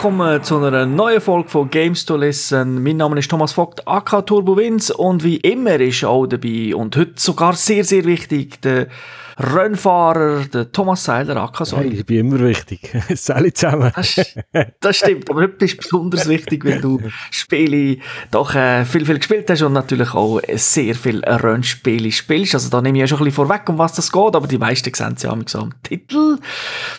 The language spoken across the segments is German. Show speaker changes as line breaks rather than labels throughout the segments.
Willkommen zu einer neuen Folge von Games to Listen. Mein Name ist Thomas Vogt, AK Turbo Wins und wie immer ist auch dabei und heute sogar sehr, sehr wichtig der Rennfahrer, der Thomas Seiler, AK
Hey, ich bin immer wichtig. Alle zusammen.
Das, das stimmt, aber heute bist du besonders wichtig, weil du Spiele doch äh, viel, viel gespielt hast und natürlich auch sehr viel Rennspiele spielst. Also da nehme ich ja schon ein bisschen vorweg, um was das geht, aber die meisten sehen es ja am Titel.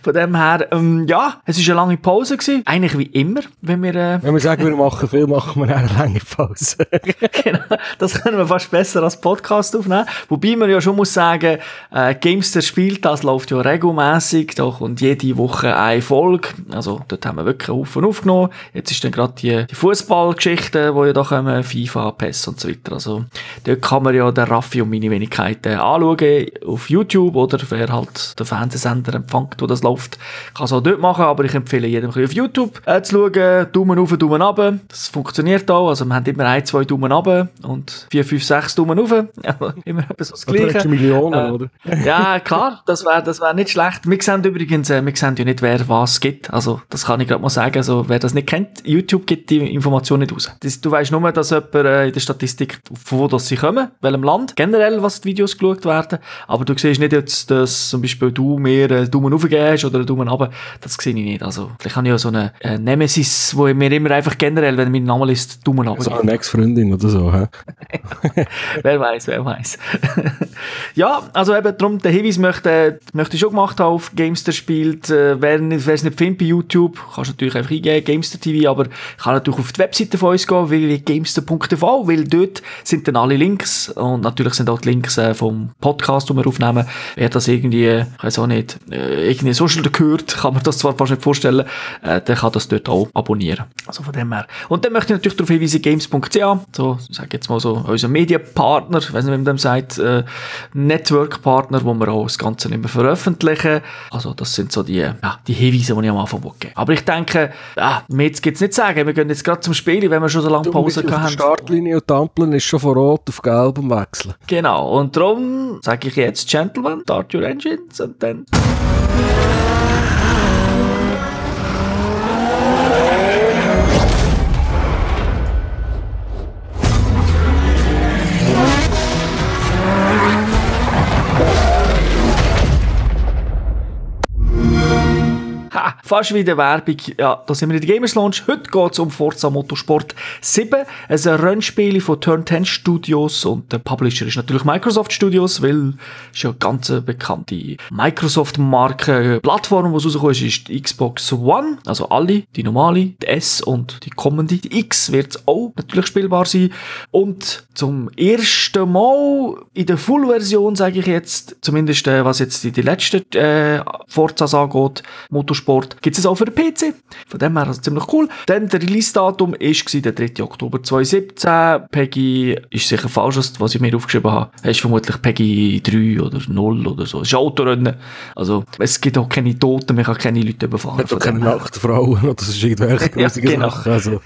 Von dem her, ähm, ja, es war eine lange Pause gewesen. Eigentlich wie immer, wenn wir... Äh,
wenn wir sagen, wir machen viel, machen wir eine lange Pause.
genau, das können wir fast besser als Podcast aufnehmen. Wobei man ja schon muss sagen, äh, Gamester spielt, das läuft ja regelmäßig, da kommt jede Woche eine Folge, also dort haben wir wirklich einen Haufen aufgenommen. Jetzt ist dann gerade die, die Fußballgeschichte, wo ja da kommen, FIFA, PES und so weiter, also dort kann man ja den Raffi und meine Wenigkeiten anschauen, auf YouTube oder wer halt den Fernsehsender empfängt, wo das läuft, kann es auch dort machen, aber ich empfehle jedem auf YouTube äh, zu schauen, Daumen auf, Daumen runter, das funktioniert auch, also wir haben immer ein, zwei Daumen runter und vier, fünf, sechs Daumen rauf, immer so das Gleiche.
Millionen, äh, oder?
Ja, klar, das wäre das wär nicht schlecht. Wir sehen übrigens, äh, wir sehen ja nicht, wer was gibt. Also, das kann ich gerade mal sagen. Also, wer das nicht kennt, YouTube gibt die Information nicht raus. Das, du weißt nur, dass jemand äh, in der Statistik, von wo das sie kommen, welchem Land, generell, was die Videos geschaut werden. Aber du siehst nicht jetzt, dass zum Beispiel du mir einen Daumen hoch gibst oder einen Daumen runter. Das sehe ich nicht. Also, vielleicht habe ich ja so eine äh, Nemesis, wo ich mir immer einfach generell, wenn mein Name ist, Daumen runter
So eine Ex-Freundin oder so, hä?
wer weiß, wer weiß. ja, also eben darum, der Hinweis möchte, möchte ich schon gemacht haben auf Gamester spielt. Äh, wer es nicht findet bei YouTube, kannst du natürlich einfach eingeben, Gamester TV, aber kann natürlich auf die Webseite von uns gehen, www.gamester.tv, weil dort sind dann alle Links und natürlich sind auch die Links äh, vom Podcast, den wir aufnehmen. Wer das irgendwie, ich weiß auch nicht, äh, irgendwie Social gehört, kann man das zwar fast nicht vorstellen, äh, der kann das dort auch abonnieren. Also von dem her. Und dann möchte ich natürlich darauf hinweisen, games.ca, so, ich sage jetzt mal so, unser Medienpartner, ich weiß nicht, wie man dem sagt, äh, Network-Partner, wo wir auch das Ganze nicht mehr veröffentlichen. Also das sind so die, ja, die Hinweise, die ich am Anfang geben Aber ich denke, ja, mehr gibt es nicht sagen. Wir gehen jetzt gerade zum Spiel, wenn wir schon so lange du Pause
haben. Die Startlinie und Ampeln ist schon von rot auf gelb am Wechseln.
Genau, und darum sage ich jetzt, Gentlemen, start your engines und dann... Ha, fast wieder Werbung. Ja, da sind wir in der Gamers Launch. Heute geht es um Forza Motorsport 7. Es ist ein Rennspiel von Turn 10 Studios und der Publisher ist natürlich Microsoft Studios, weil es ja eine ganz bekannte Microsoft-Marke Plattform, die rausgekommen ist, ist die Xbox One. Also alle, die normale, die S und die kommende. Die X wird auch natürlich spielbar sein. Und zum ersten Mal in der Full-Version, sage ich jetzt, zumindest äh, was jetzt die, die letzten äh, Forzas angeht, Motorsport Motorsport gibt es auch für den PC. Von dem her also ziemlich cool. Dann der Release-Datum war der 3. Oktober 2017. Peggy ist sicher falsch, was ich mir aufgeschrieben habe. Es ist vermutlich Peggy 3 oder 0 oder so. Es ist Autorennen. Also es gibt auch keine Toten, man kann keine Leute überfahren.
Es gibt auch keine Nachtfrauen oder so irgendwelche
ja, genau.
Sachen. Also.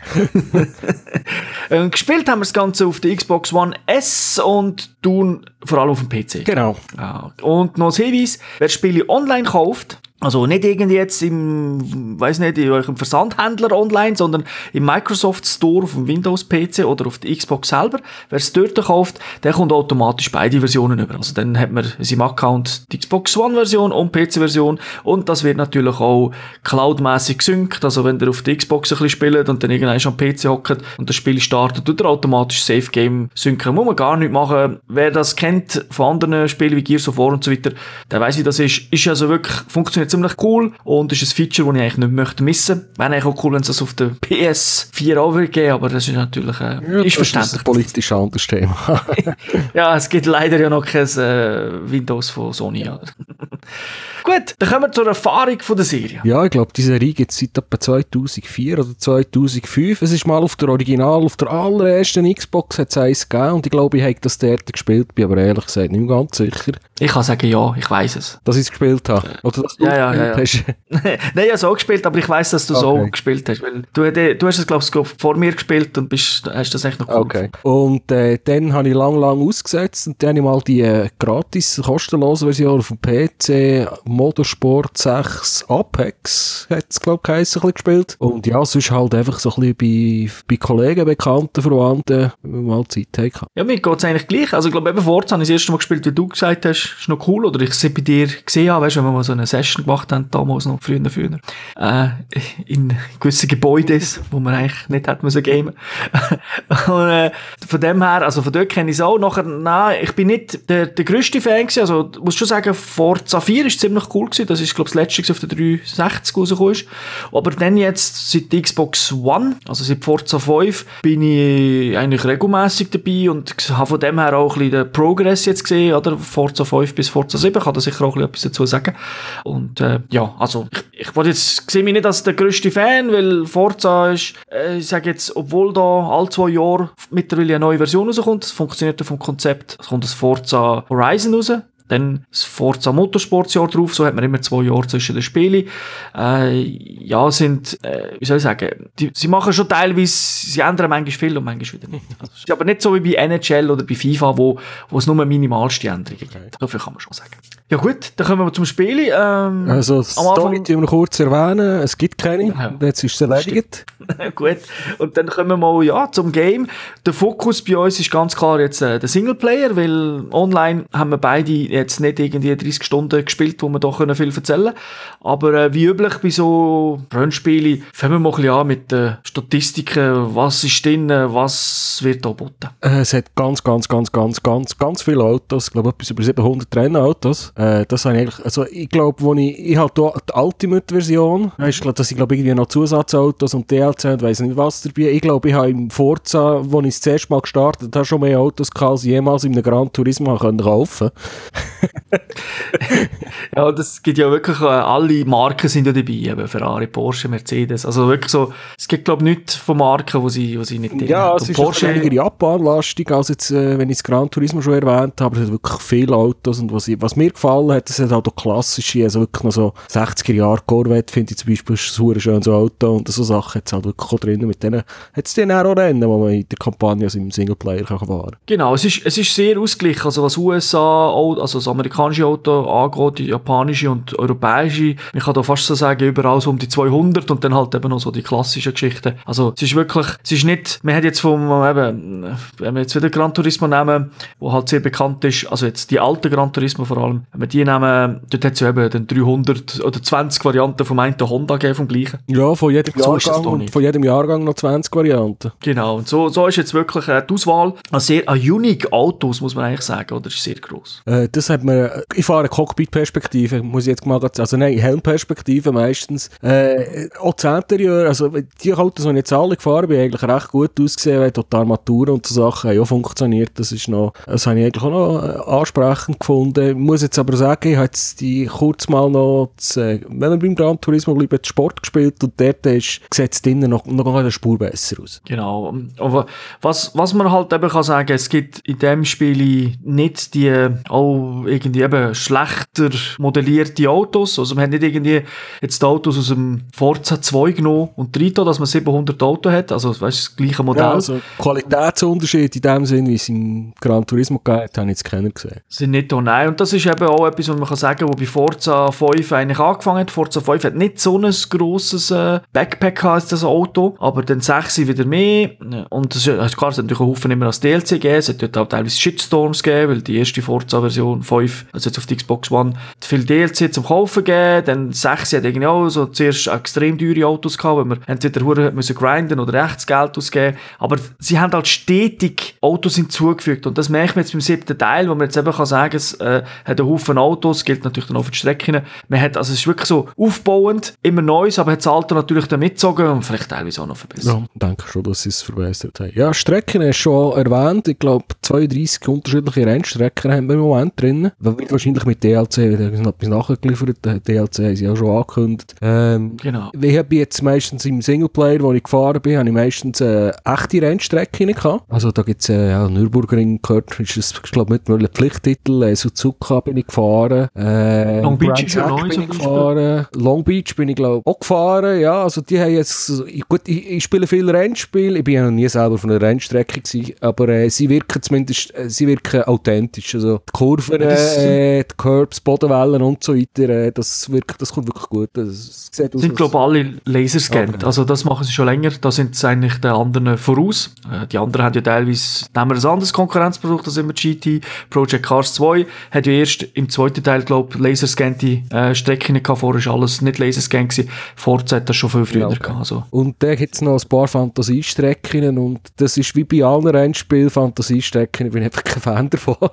ähm, gespielt haben wir das Ganze auf der Xbox One S und tun vor allem auf dem PC.
Genau.
Ja. Und noch ein Hinweis, wer Spiele online kauft, also nicht irgendwie jetzt im, weiß nicht, in eurem Versandhändler online, sondern im Microsoft Store auf dem Windows PC oder auf der Xbox selber. Wer es dort kauft, der kommt automatisch beide Versionen über. Also dann hat man in seinem Account die Xbox One Version und PC Version und das wird natürlich auch cloudmäßig gesynkt. Also wenn ihr auf der Xbox ein bisschen spielt und dann irgendwann schon am PC hockt und das Spiel startet, tut er automatisch Safe Game synken. Muss man gar nicht machen. Wer das kennt von anderen Spielen wie Gears of War und so weiter, der weiß wie das ist. Ist also wirklich, funktioniert ziemlich cool und ist ein Feature, das ich eigentlich nicht möchte missen. Wäre eigentlich auch cool, wenn es das auf der PS4 auch würde geben, aber das ist natürlich, äh, ja, ist verständlich. Das ist
ein politisch anderes Thema.
ja, es gibt leider ja noch kein äh, Windows von Sony. Gut, dann kommen wir zur Erfahrung von der Serie.
Ja, ich glaube, diese Serie gibt es seit etwa 2004 oder 2005. Es ist mal auf der Original, auf der allerersten Xbox hat es eins gegeben und ich glaube, ich habe das dort gespielt, bin aber ehrlich gesagt nicht ganz sicher.
Ich kann sagen, ja, ich weiß es.
Dass ich es gespielt habe. Oder dass du
ja, ja, ja, ja. Nein, habe so gespielt, aber ich weiß, dass du okay. so gespielt hast. Weil du, du hast es, glaube ich, vor mir gespielt und bist, hast das echt noch
cool Okay. Und äh, dann habe ich lang, lang ausgesetzt und dann habe ich mal die äh, gratis, kostenlose Version auf dem PC Motorsport 6 Apex, hat es, glaube ich, bisschen gespielt. Und ja, sonst halt einfach so ein bisschen bei, bei Kollegen, Bekannten, Verwandten, wenn wir mal Zeit haben.
Ja, mir geht es eigentlich gleich. Also, ich glaube, eben Forza habe ich das erste Mal gespielt, wie du gesagt hast, ist noch cool. Oder ich sie bei dir gesehen weißt du, wenn wir mal so eine Session gemacht haben, damals noch früher, früher, äh, in gewissen Gebäuden, wo man eigentlich nicht hätte müssen gamen. Und, äh, von dem her, also von dort kenne ich es auch. Nachher, nein, ich bin nicht der, der grösste Fan gewesen. Also, muss schon sagen, Forza 4 ist ziemlich cool gewesen. Das ist, glaube ich, das letzte auf der 360 rausgekommen ist. Aber dann jetzt, seit Xbox One, also seit Forza 5, bin ich eigentlich regelmäßig dabei und habe von dem her auch ein bisschen den Progress jetzt gesehen, oder? Forza 5 bis Forza 7, kann da sicher auch ein bisschen etwas dazu sagen. Und, äh, ja, also, ich, ich wollte jetzt, sehe mich nicht als der grösste Fan, weil Forza ist, äh, ich sage jetzt, obwohl da alle zwei Jahre mittlerweile eine neue Version rauskommt, das funktioniert ja vom Konzept, es kommt das Forza Horizon raus, dann das Forza Motorsportsjahr drauf, so hat man immer zwei Jahre zwischen den Spielen. Äh, ja, sind, äh, wie soll ich sagen, die, sie machen schon teilweise, sie ändern manchmal viel und manchmal wieder nicht. Also, es ist aber nicht so wie bei NHL oder bei FIFA, wo, wo es nur minimalste Änderungen gibt. Okay. Dafür kann man schon sagen. Ja gut, dann kommen wir zum Spiel. Ähm,
also Story, die wir noch kurz erwähnen, es gibt keine, ja. jetzt ist es erledigt.
gut, und dann kommen wir mal ja, zum Game. Der Fokus bei uns ist ganz klar jetzt äh, der Singleplayer, weil online haben wir beide jetzt nicht irgendwie 30 Stunden gespielt, wo wir da können viel erzählen Aber äh, wie üblich bei so Rennspielen, fangen wir mal ein bisschen an mit den Statistiken, was ist drin, was wird da geboten.
Äh, es hat ganz, ganz, ganz, ganz, ganz, ganz viele Autos, ich glaube etwas über 700 Rennautos. Äh, das habe ich eigentlich, also ich glaube, wo ich, ich habe hier die Ultimate-Version, sind glaube ich irgendwie noch Zusatzautos und DLC und weiss nicht was dabei. Ich glaube, ich habe im Forza, wo ich das erste Mal gestartet habe, schon mehr Autos gehabt, als jemals in einem Gran Turismo kaufen konnte.
ja, das gibt ja wirklich, äh, alle Marken sind ja dabei, eben Ferrari, Porsche, Mercedes, also wirklich so, es gibt glaube ich nichts von Marken, wo sie, wo sie nicht
drin Ja, es ist Porsche weniger Japan-lastig, als jetzt, äh, wenn ich das Gran Turismo schon erwähnt habe, es hat wirklich viele Autos und was, was mir gefallen hat, es hat halt auch klassische, also wirklich noch so 60er Jahre Corvette, finde ich zum Beispiel, ist ein schönes Auto und so Sachen hat es halt wirklich auch drin, mit denen hat es dann auch Rennen, wo man in der Kampagne also im Singleplayer kann fahren
Genau, es ist, es ist sehr ausgeglichen, also was USA, also das amerikanische Auto angeht, die japanische und europäische. Man kann da fast so sagen, überall so um die 200 und dann halt eben noch so die klassischen Geschichten. Also es ist wirklich, es ist nicht, man hat jetzt vom, eben, wenn wir jetzt wieder Gran Turismo nehmen, wo halt sehr bekannt ist, also jetzt die alte Gran Turismo vor allem, wenn wir die nehmen, dort hat es ja eben den 300 oder 20 Varianten vom einen Honda gegeben, vom gleichen.
Ja, von jedem, so Jahrgang, von jedem Jahrgang noch 20 Varianten.
Genau, und so, so ist jetzt wirklich äh, die Auswahl an sehr an unique Autos, muss man eigentlich sagen, oder ist sehr gross.
Äh, das hat man, ich fahre Cockpit-Perspektive, muss ich jetzt mal also nein, Helmperspektive meistens. Äh, auch das Interieur, also die Autos, die ich jetzt alle gefahren bin, eigentlich recht gut ausgesehen, weil die Armatur und so Sachen haben auch funktioniert, das ist noch, das habe ich eigentlich auch noch äh, ansprechend gefunden. Ich muss jetzt aber sagen, ich habe jetzt die kurz mal noch, das, äh, wenn wir beim Gran Turismo bleiben, Sport gespielt und dort ist, sieht es drinnen noch, noch eine Spur besser aus.
Genau, aber was, was man halt eben kann sagen, es gibt in dem Spiel nicht die, auch irgendwie eben schlechter modellierte Autos. Also man hat nicht irgendwie jetzt die Autos aus dem Forza 2 genommen und Trito, dass man 700 Autos hat. Also weißt, das gleiche Modell. Ja, also
Qualitätsunterschied in dem Sinn, wie es im Gran Turismo geht, habe ich jetzt keiner gesehen.
Sind nicht da, nein. Und das ist eben auch etwas, was man kann sagen, wo bei Forza 5 eigentlich angefangen hat. Forza 5 hat nicht so ein grosses äh, Backpack als das Auto, aber dann 6 wieder mehr. Und das ist, klar, es hat natürlich einen Haufen immer als DLC gegeben. Es hat dort auch teilweise Shitstorms gegeben, weil die erste Forza-Version 5, also jetzt auf die Xbox One, viel DLC zum Kaufen gegeben. Dann 6 hat irgendwie auch so zuerst extrem teure Autos gehabt, weil man entweder müssen grinden oder echtes Geld ausgeben. Aber sie haben halt stetig Autos hinzugefügt. Und das merkt man jetzt beim siebten Teil, wo man jetzt eben kann sagen, es äh, hat einen Haufen Autos, gilt natürlich dann auch für die Strecken. Man hat, also es ist wirklich so aufbauend, immer Neues, aber hat das Alter natürlich dann mitgezogen und vielleicht teilweise auch noch verbessert.
Ja, denke schon, dass sie es verbessert haben. Ja, Strecken hast du schon erwähnt. Ich glaube, 32 unterschiedliche Rennstrecken haben wir im Moment drin. Wird wahrscheinlich mit DLC wieder etwas nachgeliefert. DLC haben sie auch schon angekündigt. Ähm,
genau.
Ich habe jetzt meistens im Singleplayer, wo ich gefahren bin, habe ich meistens äh, echte Rennstrecken gehabt. Also da gibt es äh, ja, Nürburgring gehört, ist ich glaube, mittlerweile Pflichttitel. Äh, Suzuka bin ich gefahren. Äh,
Long Beach ist ja neu
gefahren. Long Beach bin ich, glaube auch gefahren. Ja, also die haben jetzt, gut, ich, ich spiele viel Rennspiel. Ich bin ja noch nie selber von einer Rennstrecke gewesen, aber äh, sie wirken zumindest, äh, sie wirken authentisch. Also die Kurven, äh, die Curbs, Bodenwellen und so weiter, äh, das, wirkt, das kommt wirklich gut. Das
sieht aus, sind globale Laserscanner. Okay. Also das machen sie schon länger. Da sind sie eigentlich den anderen voraus. Äh, die anderen haben ja teilweise, nehmen wir ein anderes Konkurrenzprodukt, das immer GT. Project Cars 2 hat ja erst im zweiten Teil, glaube ich, laserscannte äh, Strecken gehabt. Vorher war alles nicht Laserscan gewesen. Forza hat das schon viel früher ja, okay. gehabt. Also.
Und da gibt es noch ein paar Fantasiestrecken und das ist wie bei allen Rennspielen Fantasiestrecken. Ich bin einfach kein Fan davon.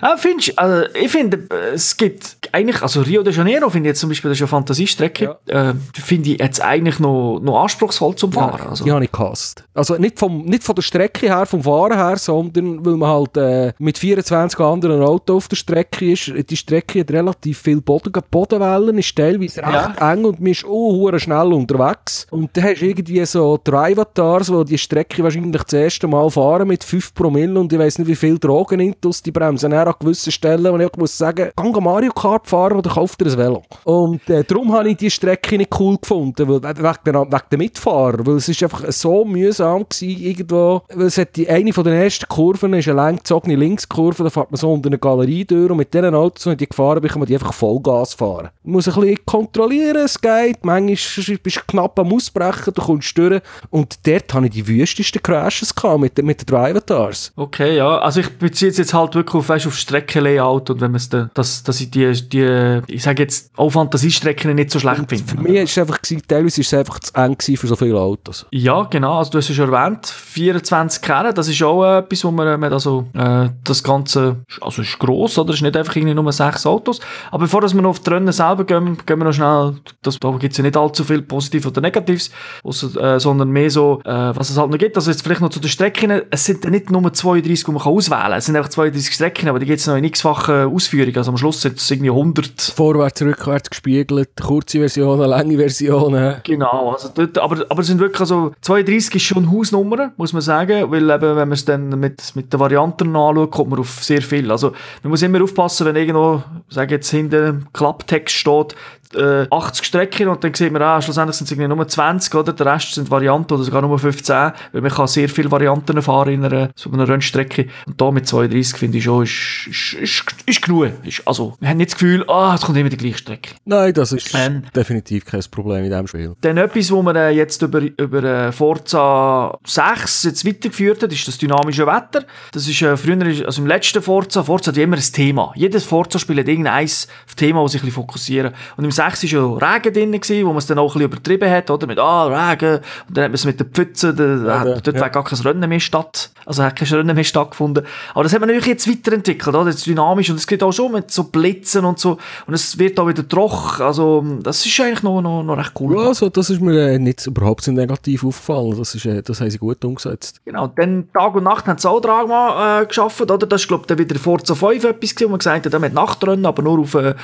ah, findest, also, ich finde, es gibt eigentlich, also Rio de Janeiro finde ich jetzt zum Beispiel, das ist eine Fantasiestrecke, ja. äh, finde ich jetzt eigentlich noch, noch anspruchsvoll zum Fahren.
Ja, also. Die habe ich gehasst. Also nicht, vom, nicht von der Strecke her, vom Fahren her, sondern weil man halt äh, mit 24 anderen Autos auf der Strecke ist. Die Strecke hat relativ viel Boden, Bodenwellen, ist teilweise recht ja. eng und man ist auch schnell unterwegs. Und dann hast du irgendwie so Drivatars, die die Strecke wahrscheinlich das erste Mal fahren mit 5 Promille und ich weiß nicht, wie viel Drogen intus die bremsen. Dann an gewissen Stellen, wo ich muss sagen, geh Mario Kart fahren oder kauf dir ein Velo. Und äh, darum habe ich die Strecke nicht cool gefunden, weil, wegen, der, wegen der Mitfahrer, weil es ist einfach so mühsam gewesen, irgendwo, weil es hat die, eine von den ersten Kurven ist eine langgezogene Linkskurve, da fährt man so unter eine Galerie durch und mit diesen Autos, die gefahren bin, kann man die einfach Vollgas fahren. Man muss ein bisschen kontrollieren, es geht, manchmal bist du knapp am Ausbrechen, du kommst durch und dort hatte ich die wüstesten Crashes gehabt mit, mit den Drivatars.
Okay, ja, also ich beziehe es jetzt halt wirklich auf, weißt, auf Streckenlayout und wenn man es dass, dass ich die, die ich sage jetzt, auch Fantasiestrecken nicht so schlecht finde.
Für mich war es einfach, teilweise ist es einfach zu eng für so viele Autos.
Ja, genau, also du hast es schon erwähnt, 24 Kerne, das ist auch etwas, wo man, man also, äh, das Ganze, also ist gross, oder? Es ist nicht einfach irgendwie nur sechs Autos. Aber bevor wir noch auf die Rennen selber gehen, gehen wir noch schnell, das, da gibt es ja nicht allzu viel Positives oder Negatives, also, äh, sondern mehr so, äh, was es halt noch gibt. Also jetzt vielleicht noch zu den Strecken, es sind nicht nur 32, die man kann auswählen kann, es sind einfach 32 Strecken, aber die gibt es noch in x-fachen Ausführungen, also am Schluss sind es irgendwie 100.
Vorwärts, rückwärts gespiegelt, kurze Versionen, lange Versionen.
Genau, also dort, aber, aber es sind wirklich, also 32 ist schon Hausnummer, muss man sagen, weil eben, wenn man es dann mit, mit den Varianten anschaut, kommt man auf sehr viel. Also man muss immer aufpassen, wenn irgendwo, sage jetzt hinter dem Klapptext steht, äh, 80 Strecken und dann sieht man, ah, schlussendlich sind es irgendwie nur 20, oder? Der Rest sind Varianten oder sogar nur 15, weil man kann sehr viele Varianten fahren in einer, so einer Rennstrecke. Und da mit 32 finde ich schon, ist, ist, ist, ist genug. Ist, also, wir haben nicht das Gefühl, ah, es kommt immer die gleiche Strecke.
Nein, das ist ähm, definitiv kein Problem in diesem Spiel.
Dann etwas, wo man äh, jetzt über, über äh, Forza 6 jetzt weitergeführt hat, ist das dynamische Wetter. Das ist äh, früher, also im letzten Forza, Forza hat immer ein Thema. Jedes Forza-Spiel hat irgendein Thema, das sich ein bisschen fokussieren. Und im 6 war ja Regen drin, gewesen, wo man es dann auch ein bisschen übertrieben hat, oder? Mit, ah, Regen. Und dann hat man es mit den Pfützen, da, ja, dort ja. war gar kein Rennen mehr statt. Also hat kein Rennen mehr stattgefunden. Aber das hat man natürlich jetzt weiterentwickelt, oder? Jetzt dynamisch. Und es geht auch schon mit so Blitzen und so. Und es wird auch wieder trocken. Also, das ist eigentlich noch, noch, noch recht cool.
Ja, also, das ist mir äh, nicht überhaupt so negativ aufgefallen. Das, ist, äh, das haben sie gut umgesetzt.
Genau. Dann Tag und Nacht haben sie auch Dragma äh, geschaffen, oder? Das ist, glaube ich, wieder Forza 5 etwas gewesen, wo man gesagt hat, da mit Nachtrennen, aber nur auf, äh,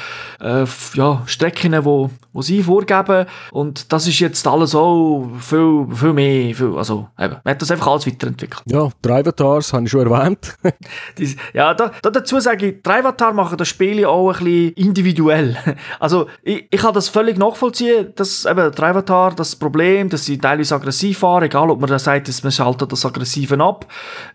äh ja, Strecken Strecken, wo, wo sie vorgeben. Und das ist jetzt alles auch viel, viel mehr. Viel, also, eben, man hat das einfach alles weiterentwickelt.
Ja, Drivatars habe ich schon erwähnt.
ja, da, da dazu sage ich, Drivatar machen das Spiel auch ein bisschen individuell. Also, ich, ich kann das völlig nachvollziehen, dass eben Drivatar das Problem, dass sie teilweise aggressiv fahren, egal ob man da sagt, dass man schaltet das Aggressive ab.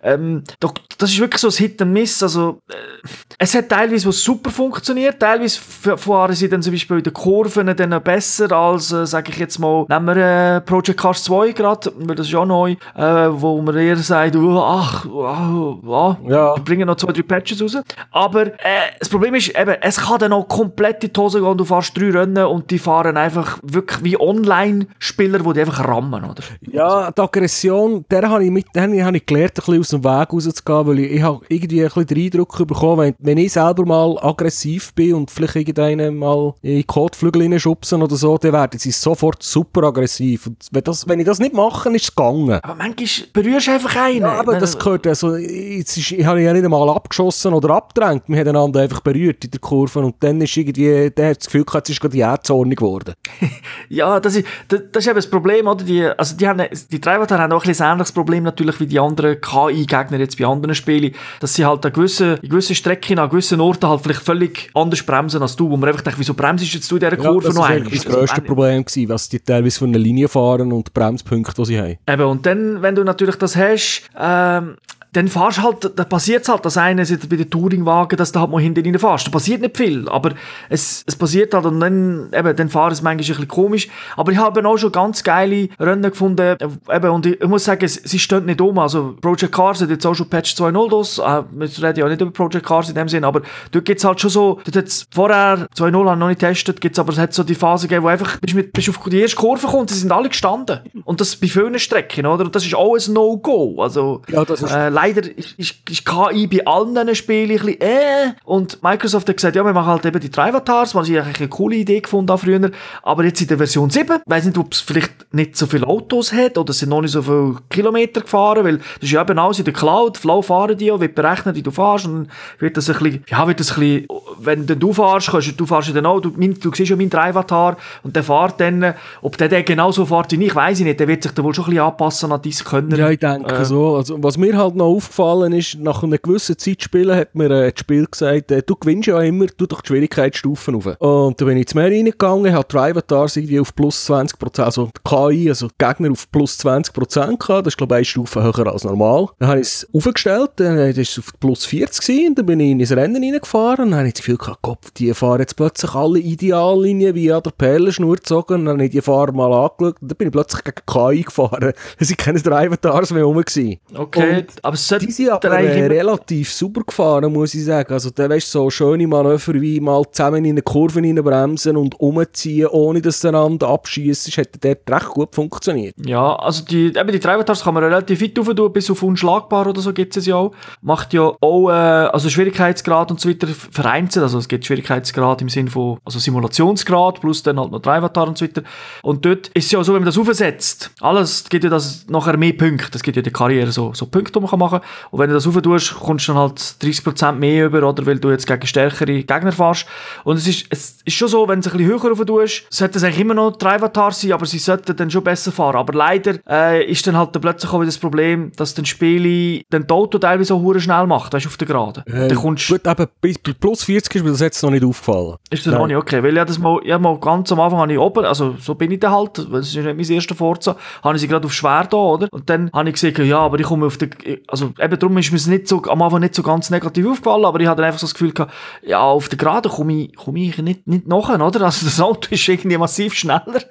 Ähm, das ist wirklich so ein Hit and Miss. Also, äh, es hat teilweise, was super funktioniert, teilweise fahren sie dann zum Beispiel in der Kurven dann besser als, äh, sage ich jetzt mal, nehmen wir äh, Project Cars 2 gerade, weil das ist ja neu, äh, wo man eher sagt, oh, ach, oh, oh, ja. wir bringen noch zwei, drei Patches raus. Aber äh, das Problem ist eben, es kann dann auch komplett in die Hose gehen, du fährst drei Rennen und die fahren einfach wirklich wie Online-Spieler, die die einfach rammen, oder?
Ja, die Aggression, der habe ich, mit, der habe ich gelernt, ein bisschen aus dem Weg rauszugehen, weil ich, ich habe irgendwie ein bisschen den Eindruck bekommen, wenn, wenn ich selber mal aggressiv bin und vielleicht irgendeinen mal in Kotflügel reinschubsen oder so, dann werden sie sofort super aggressiv. Und wenn, das, wenn ich das nicht mache, ist es gegangen.
Aber manchmal berührst du einfach einen.
Ja, aber das gehört, also, jetzt ist, ich habe ja nicht einmal abgeschossen oder abgedrängt. Wir haben einander einfach berührt in der Kurve und dann ist irgendwie, der hat das Gefühl gehabt, es ist gerade die Erdzornig geworden.
ja, das ist, das, das, ist eben das Problem, oder? Die, also die, haben, die Treiber haben auch ein ähnliches Problem natürlich wie die anderen KI-Gegner jetzt bei anderen Spielen, dass sie halt an gewissen, gewissen Strecken, an gewissen Orten halt vielleicht völlig anders bremsen als du, wo man einfach denkt, wieso bremst jetzt du dieser Kurve ja,
noch ein? Das war das grösste Problem, gewesen, was die teilweise von einer Linie fahren und die Bremspunkte, die sie haben.
Eben, und dann, wenn du natürlich das hast, ähm, dann fahrst halt, da passiert halt, dass einer bei den Touringwagen, dass du halt mal hinten rein fährst. Da passiert nicht viel, aber es, es passiert halt und dann, eben, dann fahren es manchmal ein bisschen komisch. Aber ich habe auch schon ganz geile Rennen gefunden, äh, eben, und ich, ich muss sagen, sie stehen nicht um. Also, Project Cars hat jetzt auch schon Patch 2.0 das, äh, wir reden ja nicht über Project Cars in dem Sinn, aber dort gibt es halt schon so, dort hat's vorher 2.0 habe ich noch nicht getestet, gibt's aber es hat so die Phase gegeben, wo einfach, bist, mit, bist auf die erste Kurve gekommen, sie sind alle gestanden. Und das bei vielen Strecken, oder? Und das ist ein No-Go. Also,
Ja, das ist-
äh, leider ist, ist, ist KI bei allen diesen Spielen ein bisschen äh. Und Microsoft hat gesagt, ja, wir machen halt eben die Drivatars, was ich eigentlich eine coole Idee gefunden habe früher. Aber jetzt in der Version 7, ich weiss nicht, ob es vielleicht nicht so viele Autos hat oder sind noch nicht so viele Kilometer gefahren, weil das ist ja eben alles in der Cloud, Flow fahren die auch, wird berechnet, wie du fährst und dann wird das ein bisschen, ja, wird das ein bisschen, wenn du fährst, kannst, du fährst ja dann auch, du, mein, du siehst ja meinen Drivatar und der fährt dann, ob der dann genauso fährt wie ich, weiss ich nicht, der wird sich dann wohl schon ein bisschen anpassen an dein Können.
Ja, ich denke
Äh.
so. Also, was mir halt noch aufgefallen ist, nach einer gewissen Zeit spielen, hat mir äh, das Spiel gesagt, äh, du gewinnst ja immer, du doch die Schwierigkeitsstufen auf. Und da bin ich ins Meer reingegangen, die Drivatars irgendwie auf plus 20%, also KI, also Gegner auf plus 20% gehabt. Das ist, glaube ich, eine Stufe höher als normal. Dann habe ich es aufgestellt, dann war es auf plus 40 gewesen, dann bin ich in ein Rennen reingefahren und dann habe ich das Gefühl gehabt, Gott, die fahren jetzt plötzlich alle Ideallinien wie an der Perlenschnur gezogen und dann habe ich die Fahrer mal angeschaut und dann bin ich plötzlich gegen KI gefahren. Es waren keine Drivatars mehr rum. Gewesen.
Okay,
Und
aber sollte
Die sind aber
eigentlich
äh, relativ super gefahren, muss ich sagen. Also, da weißt du, so schöne Manöver wie mal zusammen in eine Kurve reinbremsen und umziehen, ohne dass du einander abschießt, hat dort recht gut funktioniert.
Ja, also die, eben die Drivatars kann man relativ weit rauf tun, bis auf unschlagbar oder so gibt es ja auch. Macht ja auch, äh, also Schwierigkeitsgrad und so weiter vereinzelt, also es gibt Schwierigkeitsgrad im Sinn von, also Simulationsgrad plus dann halt noch Drivatar und so weiter. Und dort ist es ja so, wenn man das aufsetzt, alles gibt ja das nachher mehr Punkte, das gibt ja die Karriere so, so Punkte, die man kann machen und wenn du das rauf tust, kommst du dann halt 30% mehr über, oder, weil du jetzt gegen stärkere Gegner fährst. Und es ist, es ist schon so, wenn du es ein bisschen höher rauf tust, sollte es eigentlich immer noch Drivatar sein, aber sie sollten dann schon besser fahren. Aber leider äh, ist dann halt dann plötzlich auch wieder das Problem, dass dann Spiele das Auto teilweise auch schnell macht, weißt du, auf der Geraden. dann kommst
Gut, bis bis plus 40 ist mir das jetzt noch nicht aufgefallen.
ist das
Nein.
noch nicht okay? Weil ja das mal, ja mal ganz am Anfang habe ich oben, also so bin ich dann halt, weil es ist nicht mein erster Forza, habe ich sie gerade auf schwer da, oder? Und dann habe ich gesagt, ja, aber ich komme auf der, also eben darum ist mir es nicht so, am Anfang nicht so ganz negativ aufgefallen, aber ich hatte einfach so das Gefühl gehabt, ja, auf der Geraden komme ich, komme ich nicht, nicht nachher, oder? Also das Auto ist irgendwie massiv schneller.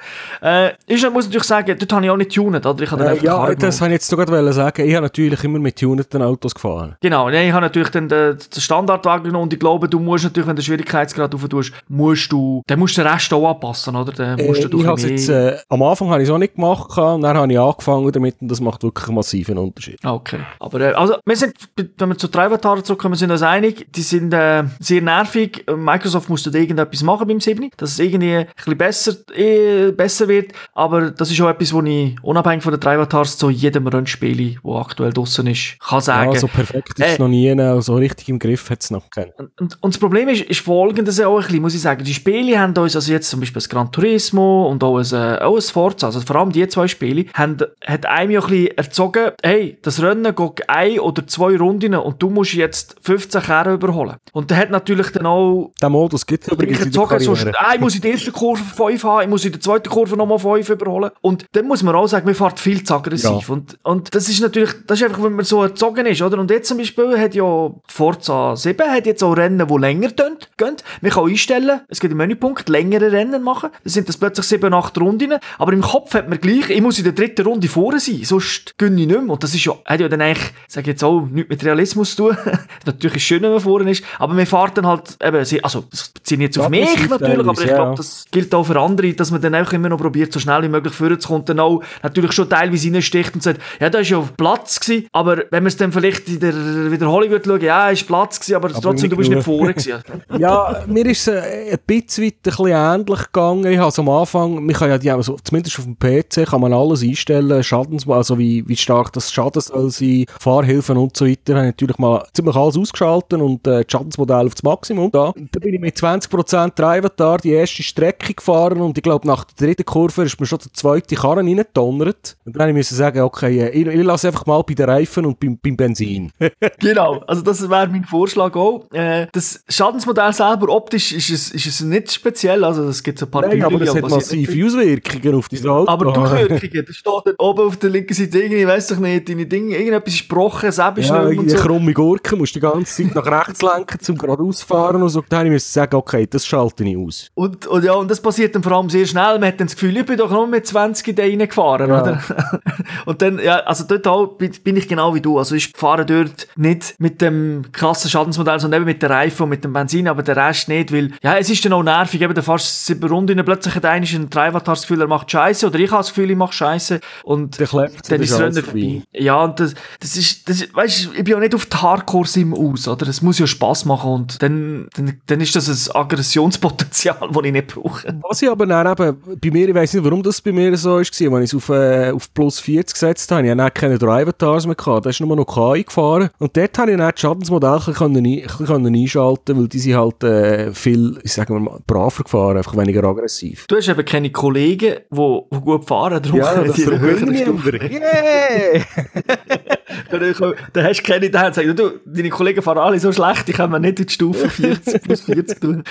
Äh, ist, muss ich natürlich sagen, dort habe ich auch nicht tunet, oder? Ich habe dann
Äh, ja,
Karre
das wollte ich jetzt sogar wollen sagen. Ich habe natürlich immer mit tuneten Autos gefahren.
Genau, ich habe natürlich dann den, den Standardwagen genommen und ich glaube, du musst natürlich, wenn du Schwierigkeitsgrad rauf tust, musst du, dann musst du den Rest auch anpassen, oder? Dann musst
Äh,
du
ich jetzt, äh, am Anfang habe ich es auch nicht gemacht, und dann habe ich angefangen damit und das macht wirklich einen massiven Unterschied.
Ah, Okay. Aber äh, also, wir sind, wenn wir zu Drivataren zurückkommen, sind uns einig, die sind äh, sehr nervig. Microsoft muss da irgendetwas machen beim 7, dass es irgendwie ein bisschen besser, äh, besser wird. Aber das ist auch etwas, wo ich unabhängig von den Drivatars zu jedem Rennspiel, das aktuell draussen ist, kann sagen.
Ja, so perfekt ist es
Äh,
noch nie, äh, so richtig im Griff hat es noch keinen.
Und, und das Problem ist, ist folgendes auch ein bisschen, muss ich sagen. Die Spiele haben uns, also jetzt zum Beispiel das Gran Turismo und auch ein, äh, auch ein Forza, also vor allem die zwei Spiele, haben, hat einem ja ein bisschen erzogen, hey, das Rennen geht ein oder zwei Runden und du musst jetzt 15 Kerne überholen. Und der hat natürlich dann auch
Den Modus gibt es übrigens in der Karriere.
ah, ich muss in der ersten Kurve 5 haben, ich muss in der zweiten Kurve nochmal 5 überholen. Und dann muss man auch sagen, man fährt viel zu aggressiv.
Ja.
Und, und das ist natürlich, das ist einfach, wenn man so erzogen ist, oder? Und jetzt zum Beispiel hat ja Forza 7 hat jetzt auch Rennen, die länger gehen. gehen. Man kann einstellen, es gibt einen Menüpunkt, längere Rennen machen. Das sind das plötzlich 7, 8 Runden. Aber im Kopf hat man gleich, ich muss in der dritten Runde vorne sein, sonst gönne ich nicht mehr. Und das ist ja, hat ja dann eigentlich, sag ich jetzt auch, nichts mit Realismus zu tun. natürlich ist es schön, wenn man vorne ist, aber man fährt dann halt, eben, also, das bezieht jetzt auf
Ja,
mich natürlich, aber ich
teilweise,
glaube,
ja.
das gilt auch für andere, dass man dann auch immer noch probiert, so schnell wie möglich vorzukommen und dann auch natürlich schon teilweise reinsticht und sagt, ja, da ist ja Platz gewesen, aber wenn man es dann vielleicht in der Wiederholung wird schauen, ja, ist Platz gewesen, aber, trotzdem,
nicht
du bist nicht vorne gewesen.
Ja, mir ist es äh, ein bisschen weit ein bisschen ähnlich gegangen. Ich habe am Anfang, man kann ja die, also, zumindest auf dem PC, kann man alles einstellen, Schadens, also wie, wie stark das Schaden soll sein, Fahrhilfen und so weiter, habe ich natürlich mal ziemlich alles ausgeschaltet und äh, das Schadensmodell auf das Maximum da. Da bin ich mit 20% Drivatar die erste Strecke gefahren und ich glaube, nach der dritten Kurve ist mir schon der zweite Karren reingedonnert. Und dann musste ich sagen, okay, äh, ich, ich lasse einfach mal bei den Reifen und beim, beim Benzin.
genau, also das wäre mein Vorschlag auch. Äh, das Schadensmodell selber, optisch ist es, ist es nicht speziell, also es gibt ein paar
Nein, aber es hat massive Auswirkungen auf dein Auto.
Aber die Auswirkungen, da steht oben auf der linken Seite irgendwie, ich nicht, deine Dinge, irgendetwas ist gebrochen, Säbe ist
Ja,
nicht
irgendwie
so.
krumme Gurke, musst die ganze Zeit nach rechts lenken, zum geradeaus fahren und so. Dann musst du sagen, okay, das schalte ich aus.
Und, und ja, und das passiert dann vor allem sehr schnell. Man hat dann das Gefühl, ich bin doch nur mit 20 da reingefahren,
Ja.
oder? und dann, ja, also dort bin, ich genau wie du. Also ich fahre dort nicht mit dem krassen Schadensmodell, sondern eben mit der Reifen und mit dem Benzin, aber der Rest nicht, weil, ja, es ist dann auch nervig, eben, da fährst du sieben Runden, plötzlich hat einer ein Treivatar das Gefühl, er macht Scheiße, oder ich habe das Gefühl, ich mache Scheiße. Und
Der klebt,
dann ist Rennen vorbei. Ja, und das, das ist, das, ist- weißt ich bin ja nicht auf die Hardcore-Sim aus, oder? Es muss ja Spaß machen und dann, dann, dann ist das ein Aggressionspotenzial, das ich nicht brauche.
Was ich aber dann eben, bei mir, ich weiss nicht, warum das bei mir so war, als ich es auf, äh, auf plus 40 gesetzt habe, ich habe dann keine Drive-Tars mehr gehabt, da ist nur noch KI gefahren und dort habe ich dann das Schadensmodell können können einschalten weil die sind halt äh, viel, ich sage mal, braver gefahren, einfach weniger aggressiv.
Du hast eben keine Kollegen, die, die gut fahren, darum können die eine höhere Stufe.
Yeah!
Dann dann hast du keine, hat gesagt, du, deine Kollegen fahren alle so schlecht, die können wir nicht in die Stufe 40 plus 40 tun.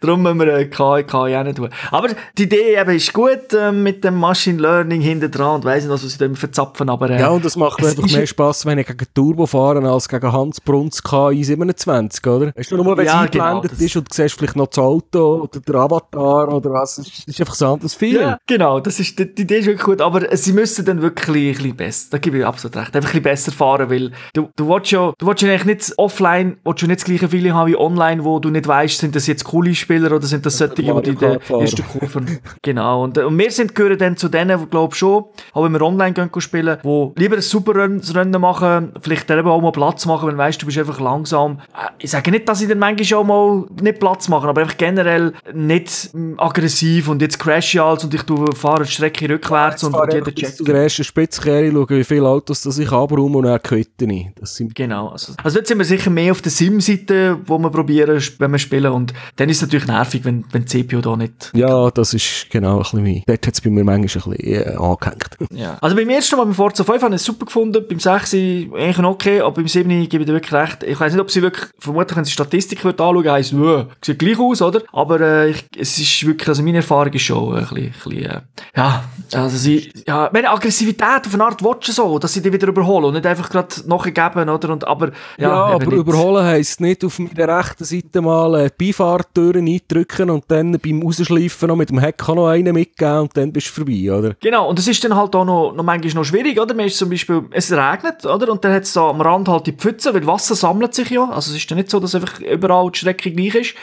darum müssen wir KI, auch nicht tun. Aber die Idee eben ist gut, äh, mit dem Machine Learning hinten dran und weiss nicht, was sie da verzapfen, aber äh,
Ja, und das macht mir
es
einfach mehr Spass, wenn ich gegen Turbo fahre, als gegen Hans Bruns KI 27, oder? Weißt du, nur wenn es
Ja, genau,
eingeblendet
das-
ist und du siehst vielleicht noch das Auto oder der Avatar oder was, das ist, einfach ein anderes Feeling.
Ja, genau, das ist, die, die Idee ist wirklich gut, aber äh, sie müssen dann wirklich ein bisschen besser, da gebe ich absolut recht, einfach ein bisschen besser fahren, weil du, du willst ja, du willst ja eigentlich nicht offline, willst du nicht das gleiche Feeling haben wie online, wo du nicht weißt, sind das jetzt coole Spieler oder sind das solche, die in
fahren.
ersten Kurven, genau, und, und wir sind gehören dann zu denen, die glaube schon, auch wenn wir online gehen spielen, wo lieber ein super Rennen machen, vielleicht dann eben auch mal Platz machen, wenn du weißt, du bist einfach langsam. Äh, Ich sage nicht, dass ich dann manchmal auch mal nicht Platz machen, aber einfach generell nicht mm, aggressiv und jetzt crash ich alles und ich fahre die Strecke rückwärts und,
fahre
und jeder checkt.
zu der ersten Spitzkehre, schaue, wie viele Autos das ich abräume und quitte ich. Das sind
Genau. Also, also dort sind wir sicher mehr auf der Sim-Seite, wo wir probieren, wenn wir spielen. Und dann ist es natürlich nervig, wenn, wenn die CPU da nicht.
ja, das ist genau ein bisschen wie. Dort hat es bei mir manchmal ein bisschen äh, angehängt.
Ja. Also beim ersten Mal beim Forza 5 habe ich es super gefunden, beim 6 eigentlich noch okay, aber beim 7 gebe ich dir wirklich recht. Ich weiß nicht, ob sie wirklich, vermutlich, wenn sie Statistik wird anschauen, heisst, äh, sieht gleich aus, oder? Aber äh, ich, es ist wirklich, also meine Erfahrung ist schon ein bisschen, ein bisschen äh, ja, also sie, ja, meine Aggressivität auf eine Art watchen so, dass sie die wieder überholen und nicht einfach gerade nachgeben, oder? Und, aber, ja,
Ja, aber
nicht.
überholen heisst nicht auf meiner rechten Seite mal äh, die Beifahrtüren eindrücken und dann beim Rausschleifen noch mit dem Heck noch einen mitgeben und dann bist du vorbei, oder?
Genau, und das ist dann halt auch noch, noch manchmal noch schwierig, oder? Man ist zum Beispiel, es regnet, oder? Und dann hat es da am Rand halt die Pfütze, weil Wasser sammelt sich ja. Also es ist ja nicht so, dass einfach überall die Strecke gleich ist.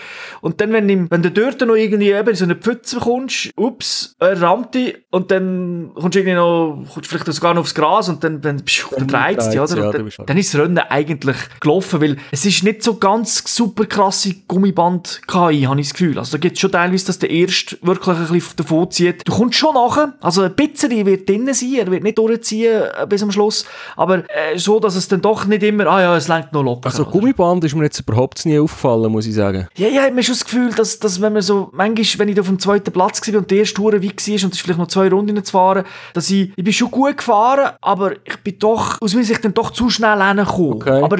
Und dann, wenn, im, wenn du dort noch irgendwie eben in so eine Pfütze kommst, ups, er rammt dich und dann kommst du irgendwie noch, kommst vielleicht sogar noch aufs Gras und dann, dann, pschuh, dann dich,
dreht's,
oder?
ja,
dann, dann ist das Rennen eigentlich gelaufen, weil es ist nicht so ganz super krasse Gummiband-KI, habe ich das Gefühl. Also da gibt es schon teilweise, dass der Erste wirklich ein bisschen davon zieht. Du kommst schon nachher, also ein bisschen wird drinnen sein, er wird nicht durchziehen äh, bis am Schluss, aber äh, so, dass es dann doch nicht immer, ah ja, es lenkt noch locker.
Also? Gummiband ist mir jetzt überhaupt nie aufgefallen, muss ich sagen.
Ja, ja, ich habe schon das Gefühl, dass, dass wenn man so, manchmal, wenn ich auf dem zweiten Platz war und die erste Tour weit war und es vielleicht noch zwei Runden zu fahren, dass ich, ich bin schon gut gefahren, aber ich bin doch, aus meiner Sicht dann doch zu schnell hingekommen.
Okay.
Aber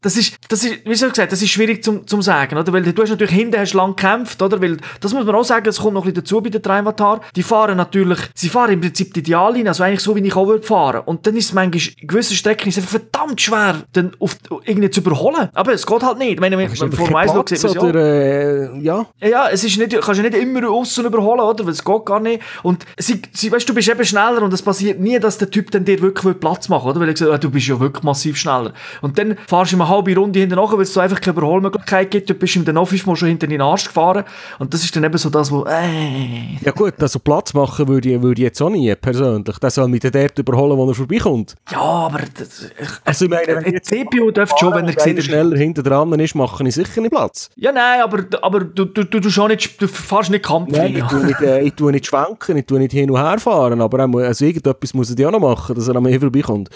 das ist, das ist, wie soll ich sagen, das ist schwierig zum, zum sagen, oder? Weil du hast natürlich hinten hast lang gekämpft, oder? Weil, das muss man auch sagen, es kommt noch ein bisschen dazu bei den Trimatar. Die fahren natürlich, sie fahren im Prinzip die Ideallinie, also eigentlich so, wie ich auch würde fahren. Und dann ist es manchmal, in gewissen Strecken ist es einfach verdammt schwer, dann auf, irgendwie zu überholen. Aber es geht halt nicht. Ich meine, wenn
du
vor Eis
Platz
sieht man es ja.
äh, ja?
Es ist nicht, du kannst ja nicht immer außen überholen, oder? Weil es geht gar nicht. Und sie, sie, weißt, du bist eben schneller und es passiert nie, dass der Typ dann dir wirklich Platz macht, oder? Weil sagt, ah, du bist ja wirklich massiv schneller. Und dann fahrst du eine halbe Runde hinten nach, weil es so einfach keine Überholmöglichkeit gibt. Du bist ihm dann noch fünfmal schon hinter den Arsch gefahren. Und das ist dann eben so das, wo, äh,
Ja gut, also Platz machen würde ich, würde ich jetzt auch nie, persönlich. Der soll mich dann dort überholen, wo er vorbeikommt.
ja, aber das, ich,
Also ich meine, wenn
ein CPU dürfte schon, wenn er sieht, er-
schneller hinter dran ist, mache ich sicher nicht Platz.
Ja, nein, aber, aber du, du, du, du, nicht, du fährst nicht Kampf.
Nein, ich tue nicht, äh, ich tue nicht schwenken, ich tue nicht hin und her fahren, aber er muss, also irgendetwas muss er ja auch noch machen, dass er an mir vorbeikommt.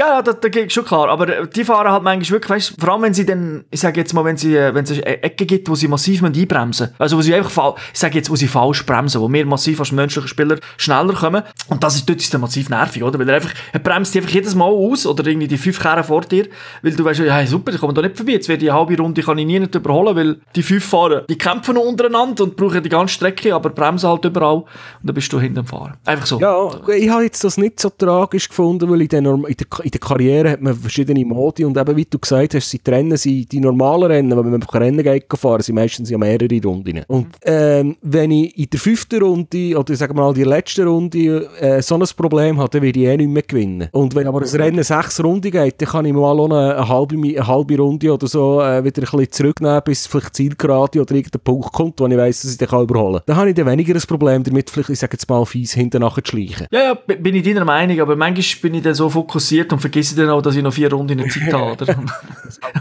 Ja, das, das geht schon klar. Aber äh, die fahren halt manchmal wirklich, weißt, vor allem wenn sie dann, ich sage jetzt mal, wenn sie, äh, wenn es eine Ecke gibt, wo sie massiv einbremsen. Also wo sie einfach, fa- ich sage jetzt, wo sie falsch bremsen, wo wir massiv als menschliche Spieler schneller kommen. Und das ist, dort ist dann massiv nervig, oder? Weil er einfach, er bremst einfach jedes Mal aus, oder irgendwie die fünf Kehren vor dir, weil du weißt, ja, hey, super, ich komme da nicht vorbei, jetzt werde ich eine halbe Runde, kann ich nie nicht überholen, weil die fünf Fahrer, die kämpfen noch untereinander und brauchen die ganze Strecke, aber bremsen halt überall und dann bist du hinter dem Fahren. Einfach so.
Ja, ich habe jetzt das nicht so tragisch gefunden, weil in der, in der, in der Karriere hat man verschiedene Modi und eben, wie du gesagt hast, sie trennen sie, die normalen Rennen, wenn man Rennen geht fahren, sind meistens ja mehrere Runden. Und ähm, wenn ich in der fünften Runde oder sagen wir mal die letzte Runde äh, so ein Problem habe, dann werde ich eh nicht mehr gewinnen. Und wenn aber das Rennen sechs Runden geht, dann kann ich mal eine, eine, halbe, eine halbe Runde oder so äh, wieder ein bisschen zurücknehmen, bis vielleicht Zielgerade oder irgendein Punkt kommt, wo ich weiss, dass ich den überholen kann. Dann habe ich dann weniger ein Problem damit, vielleicht, ich sage jetzt mal, fies hinten nachher zu schleichen.
Ja, ja, bin ich deiner Meinung, aber manchmal bin ich dann so fokussiert und vergesse dann auch, dass ich noch vier Runden in der Zeit habe. Oder?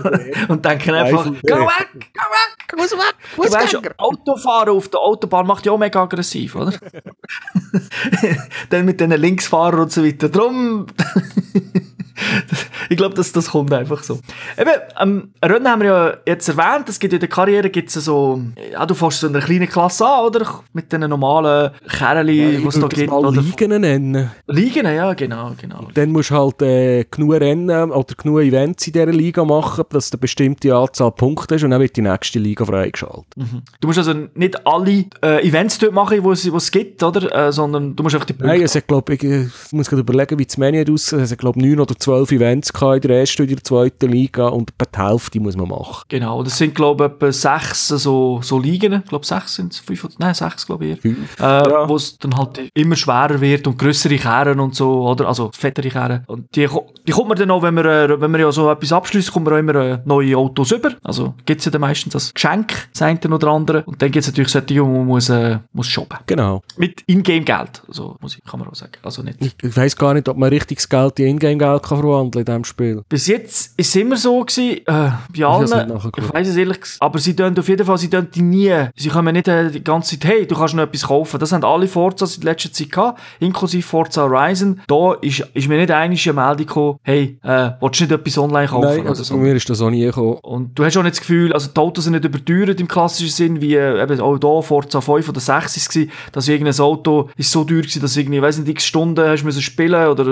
und denke einfach, go weg, go weg, go weg. Du weißt, Autofahren auf der Autobahn macht ja auch mega aggressiv, oder? dann mit den Linksfahrern und so weiter. Drum ich glaube, das, das kommt einfach so. Eben, ähm, Rennen haben wir ja jetzt erwähnt, es gibt in der Karriere gibt's so, ja, du fährst so in einer kleinen Klasse an, oder? Mit den normalen Kerli, ja,
die es da gibt. Mal oder Ligen nennen.
Ligen, ja, genau, genau.
Dann musst du halt äh, genug Rennen oder genug Events in dieser Liga machen, dass du eine bestimmte Anzahl Punkte hast und dann wird die nächste Liga freigeschaltet.
Mhm. Du musst also nicht alle äh, Events dort machen, die es gibt, oder? Äh, sondern du musst einfach die
Punkte... Nein, also, ich glaube, ich, ich muss gerade überlegen, wie das Menü aussieht. Also, ich glaube, neun oder zwölf Events in der ersten oder der zweiten Liga und etwa die Hälfte muss man machen.
Genau, das sind glaube ich etwa sechs so, so Ligen, ich glaube sechs sind es, fünf oder, nein sechs glaube ich eher, äh, ja. wo es dann halt immer schwerer wird und größere Kehren und so, oder, also fettere Kehren und die, die kommt man dann auch, wenn man, äh, wenn man ja so etwas abschließt, kommt man auch immer äh, neue Autos über, also gibt es ja dann meistens als Geschenk, das eine oder andere und dann gibt es natürlich solche, wo man muss, äh, muss shoppen.
Genau.
Mit Ingame-Geld, also muss ich, kann man auch sagen, also nicht.
Ich, ich weiss gar nicht, ob man richtiges Geld in Ingame-Geld kann verwandeln in diesem Spiel.
Bis jetzt ist es immer so gewesen, äh, bei allen, ich, ich weiss es ehrlich aber sie tun auf jeden Fall, sie tun die nie, sie kommen nicht äh, die ganze Zeit, hey, du kannst noch etwas kaufen. Das haben alle Forza in letzter Zeit gehabt, inklusive Forza Horizon. Da ist, ist mir nicht eine Meldung gekommen, hey, äh, willst du nicht etwas online kaufen?
Nein, also so. mir ist das auch nie gekommen.
Und du hast auch nicht das Gefühl, also die Autos sind nicht überteuert im klassischen Sinn, wie äh, eben auch da Forza 5 oder 6 ist es dass irgendein Auto ist so teuer war, dass irgendwie, weiß nicht, x Stunden hast du spielen oder,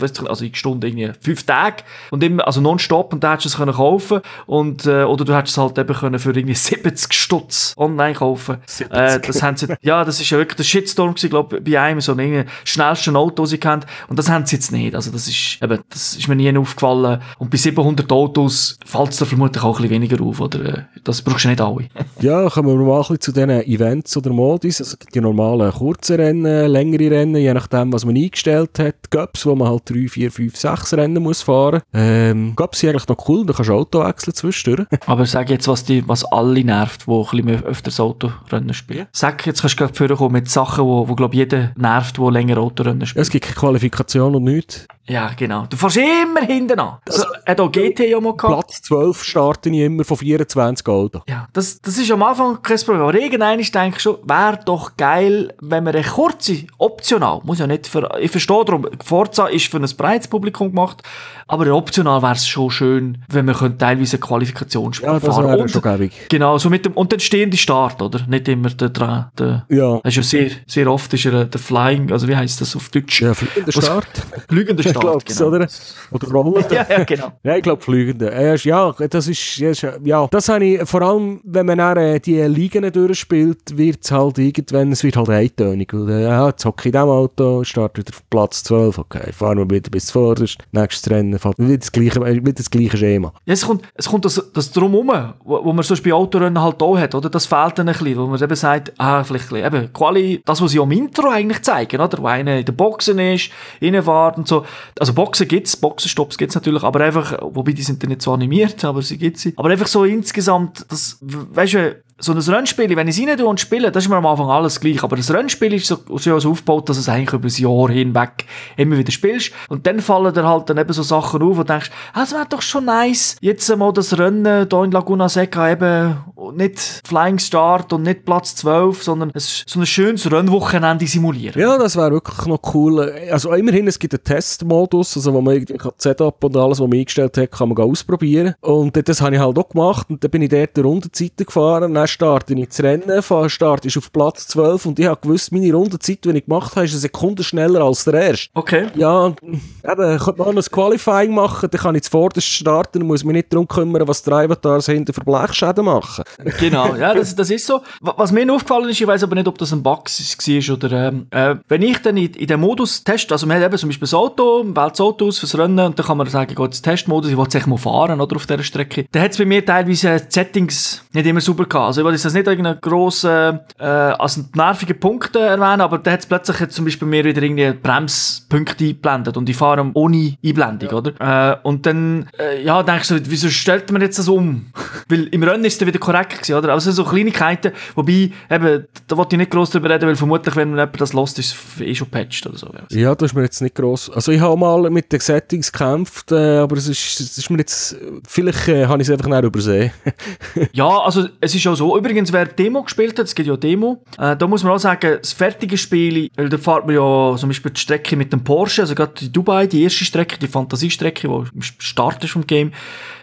weißt du, also x Stunden, irgendwie fünf Tage und immer, also nonstop und da hättest du es können kaufen und, äh, oder du hättest es halt eben können für irgendwie 70 Stutz online kaufen. Äh, das haben sie, ja, das ist ja wirklich der Shitstorm gewesen, glaube bei einem, so einem schnellsten Auto, das sie kennt und das haben sie jetzt nicht. Also das ist, eben, das ist mir nie aufgefallen und bei 700 Autos fällt es da vermutlich auch ein bisschen weniger auf, oder? Äh, das brauchst du nicht alle.
ja, kommen wir mal ein bisschen zu diesen Events oder Modis. Also die normalen kurzen Rennen, längere Rennen, je nachdem, was man eingestellt hat. Göps, wo man halt 3, 4, 5, 6 Rennen muss fahren. Ähm, Göps sind eigentlich noch cool, da kannst du Auto wechseln zwischendurch.
Aber sag jetzt, was, die, was alle nervt, die ein bisschen öfter das Autorennen spielen. Sag, jetzt kannst du gerade kommen mit Sachen, wo, wo glaube jeder nervt, der länger Autorennen spielt.
Es gibt keine Qualifikation und nichts.
Ja, genau. Du fährst immer hinten an. Also, hat auch GT ja mal
gehabt. Platz 12 starte ich immer von 24 Autos.
Ja, das, das ist am Anfang kein Problem. Aber irgendwann denke ich schon, wäre doch geil, wenn man eine kurze, optional, muss ja nicht für, ich verstehe darum, Forza ist für ein breites Publikum gemacht, aber optional wäre es schon schön, wenn man teilweise eine Qualifikation
ja, fahren könnte. schon gäbig.
Genau, so mit dem, und dann stehende Start, oder? Nicht immer der, der, der
ja.
Das ist ja sehr, sehr oft ist er der Flying, also wie heißt das auf Deutsch?
Ja, fliegender Start.
Fliegender Start,
glaub's, genau. oder? Oder rollender.
ja, ja, genau.
Ja, ich glaube fliegender. Ja, das ist, ja, das habe ich, vor allem, wenn man dann äh, die Ligen durchspielt, wird es halt irgendwann, es wird halt eintönig. Äh, ja, jetzt hocke ich in diesem Auto, starte wieder auf Platz 12, okay, fahren wir wieder bis zuvorderst, nächstes Rennen, fährt wieder das gleiche, wieder das gleiche Schema.
Ja, es kommt, es kommt das, das Drumherum, wo, wo man sonst bei Autorennen halt auch hat, oder? Das fehlt dann ein bisschen, wo man eben sagt, ah, vielleicht ein bisschen, eben, Quali, das, was sie am Intro eigentlich zeigen, oder? Wo einer in der Boxen ist, reinfährt und so. Also Boxen gibt's, Boxenstops gibt's natürlich, aber einfach, wobei die sind dann nicht so animiert, aber sie gibt's. Aber einfach so insgesamt, das, weißt du, so ein Rennspiel, wenn ich es rein und spiele, das ist mir am Anfang alles gleich. Aber das Rennspiel ist so, so aufgebaut, dass es eigentlich über das Jahr hinweg immer wieder spielst. Und dann fallen dir halt dann eben so Sachen auf und denkst, ah, es wäre doch schon nice, jetzt mal das Rennen hier in Laguna Seca eben nicht Flying Start und nicht Platz 12, sondern so ein schönes Rennwochenende simulieren.
Ja, das wäre wirklich noch cool. Also immerhin, es gibt einen Testmodus, also wo man irgendwie das Setup und alles, was man eingestellt hat, kann man ausprobieren. Und das habe ich halt auch gemacht und dann bin ich dort die Rundenzeiten gefahren. Dann starte ich das Rennen, fahre, starte ich auf Platz 12 und ich habe gewusst, meine Rundenzeit, die ich gemacht habe, ist eine Sekunde schneller als der erste.
Okay.
Ja, und eben, könnte man auch noch ein Qualifying machen, dann kann ich zuvorderst starten und muss mich nicht darum kümmern, was die Avatars hinten für Blechschäden machen.
Genau, ja, das, das ist so. Wa- Was mir aufgefallen ist, ich weiß aber nicht, ob das ein Bug war oder, ähm, äh, wenn ich dann in, in den Modus teste, also man hat eben zum Beispiel das Auto, wählt das Auto aus fürs Rennen und dann kann man sagen, geht ins Testmodus, ich will es mal fahren, oder, auf dieser Strecke. Dann hat es bei mir teilweise Settings nicht immer super gehabt. Also ich will jetzt das nicht irgendeinen grossen, äh, als nervigen Punkt äh, erwähnen, aber dann hat es plötzlich jetzt zum Beispiel mir wieder irgendwie Bremspunkte eingeblendet und ich fahre ohne Einblendung, oder? Äh, und dann, äh, ja, denkst du, wieso stellt man jetzt das um? weil im Rennen ist es wieder korrekt gewesen, oder? Also so Kleinigkeiten, wobei, eben, da wollte ich nicht gross drüber reden, weil vermutlich, wenn jemand das lost, ist es eh schon patched oder so. Ja.
Ja, das ist mir jetzt nicht gross. Also ich habe mal mit den Settings gekämpft, äh, aber es ist, es ist mir jetzt, vielleicht äh, habe ich es einfach nicht übersehen.
Ja, also es ist auch so. Übrigens, wer Demo gespielt hat, es gibt ja Demo, äh, da muss man auch sagen, das fertige Spiel, weil da fährt man ja zum Beispiel die Strecke mit dem Porsche, also gerade die Dubai, die erste Strecke, die Fantasiestrecke, die im Start ist vom Game.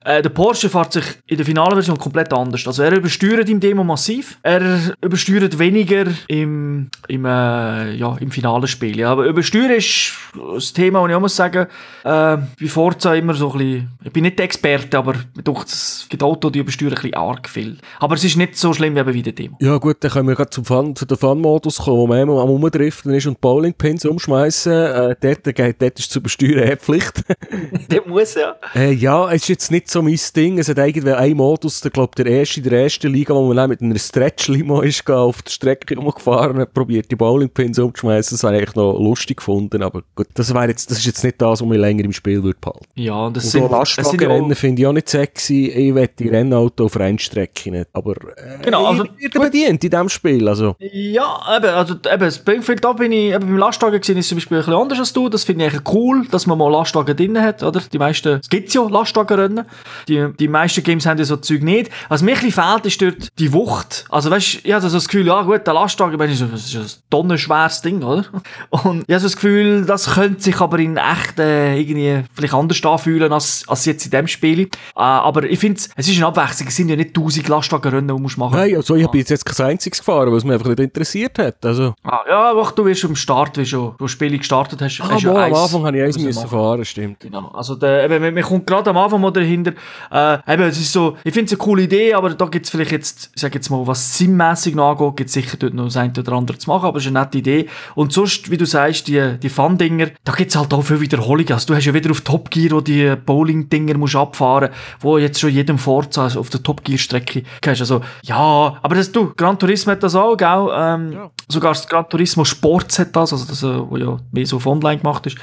Äh, der Porsche fährt sich in der finalen Version komplett anders. Also er übersteuert im Demo massiv, er übersteuert weniger im, im, äh, ja, im finalen Spiel. Ja. Aber übersteuern ist das Thema, das ich auch muss sagen, äh, bei Forza immer so ein bisschen, ich bin nicht der Experte, aber mir denkt, es gibt Autos, die übersteuern ein bisschen arg viel. Aber es ist nicht so schlimm wie bei der Demo.
Ja gut, dann können wir gerade zum Fun, zu den Fun-Modus kommen, wo man einmal am Umdriften ist und Bowlingpins umschmeißen. Äh, dort, dort, dort ist zu übersteuern eh Pflicht.
der muss ja.
äh, ja, es ist jetzt nicht so mein Ding. Es hat eigentlich einen Modus, der glaube der erste in der ersten Liga, wo man dann mit einer Stretch-Limo ist, auf der Strecke rumgefahren und hat probiert, die Bowlingpins umzuschmeißen. Das habe ich eigentlich noch lustig gefunden, aber gut, das, wäre jetzt, das ist jetzt nicht das, was mich länger im Spiel würde behalten.
Ja, und das
Und
sind,
so Lastwagenrennen finde ich auch nicht sexy. Ich will die Rennauto auf Rennstrecke nicht. Aber äh,
Genau, also-
ich werde bedient in diesem Spiel. Also.
Ja, eben, also eben, Springfield, da bin ich, eben beim Lastwagen gesehen, ist zum Beispiel ein bisschen anders als du. Das finde ich eigentlich cool, dass man mal Lastwagen drin hat, oder? Die meisten, es gibt ja Lastwagenrennen. Die, die meisten Games haben ja so Zeug nicht. Was mir ein bisschen fehlt, ist dort die Wucht. Also weißt, ich habe so das Gefühl, ja gut, der Lastwagen, das ist ein tonnenschweres Ding, oder? Und ich habe so das Gefühl, das könnte sich aber in echt äh, irgendwie vielleicht anders anfühlen als, als jetzt in dem Spiel. Äh, aber ich finde, es ist eine Abwechslung. Es sind ja nicht tausend Lastwagenrennen, die musst machen
Nein, also ich habe jetzt kein einziges gefahren, was mich einfach nicht interessiert hat. Also,
Ah, ja, doch, du wirst am Start, wie schon, wo du das Spiel gestartet hast,
ah,
hast
mal, am
eins
Anfang habe ich eins
müssen machen.
fahren, stimmt.
Genau, also der, eben, man, man kommt gerade am Anfang mal dahinter, äh, eben, es ist so, ich finde es eine coole Idee, aber da gibt es vielleicht jetzt, ich sag jetzt mal, was sinnmässig angeht, gibt es sicher dort noch das eine oder andere zu machen, aber es ist eine nette Idee. Und sonst, wie du sagst, die, die Fun-Dinger, da gibt es halt auch viel Wiederholungen. Also du hast ja wieder auf Top Gear, wo die Bowling-Dinger musst abfahren, wo jetzt schon jedem Forza also auf der Top Gear-Strecke hast. Also, ja, aber das, du, Gran Turismo hat das auch, gell? Ähm, Sogar das Gran Turismo Sports hat das, also das, äh, wo ja mehr so auf online gemacht ist.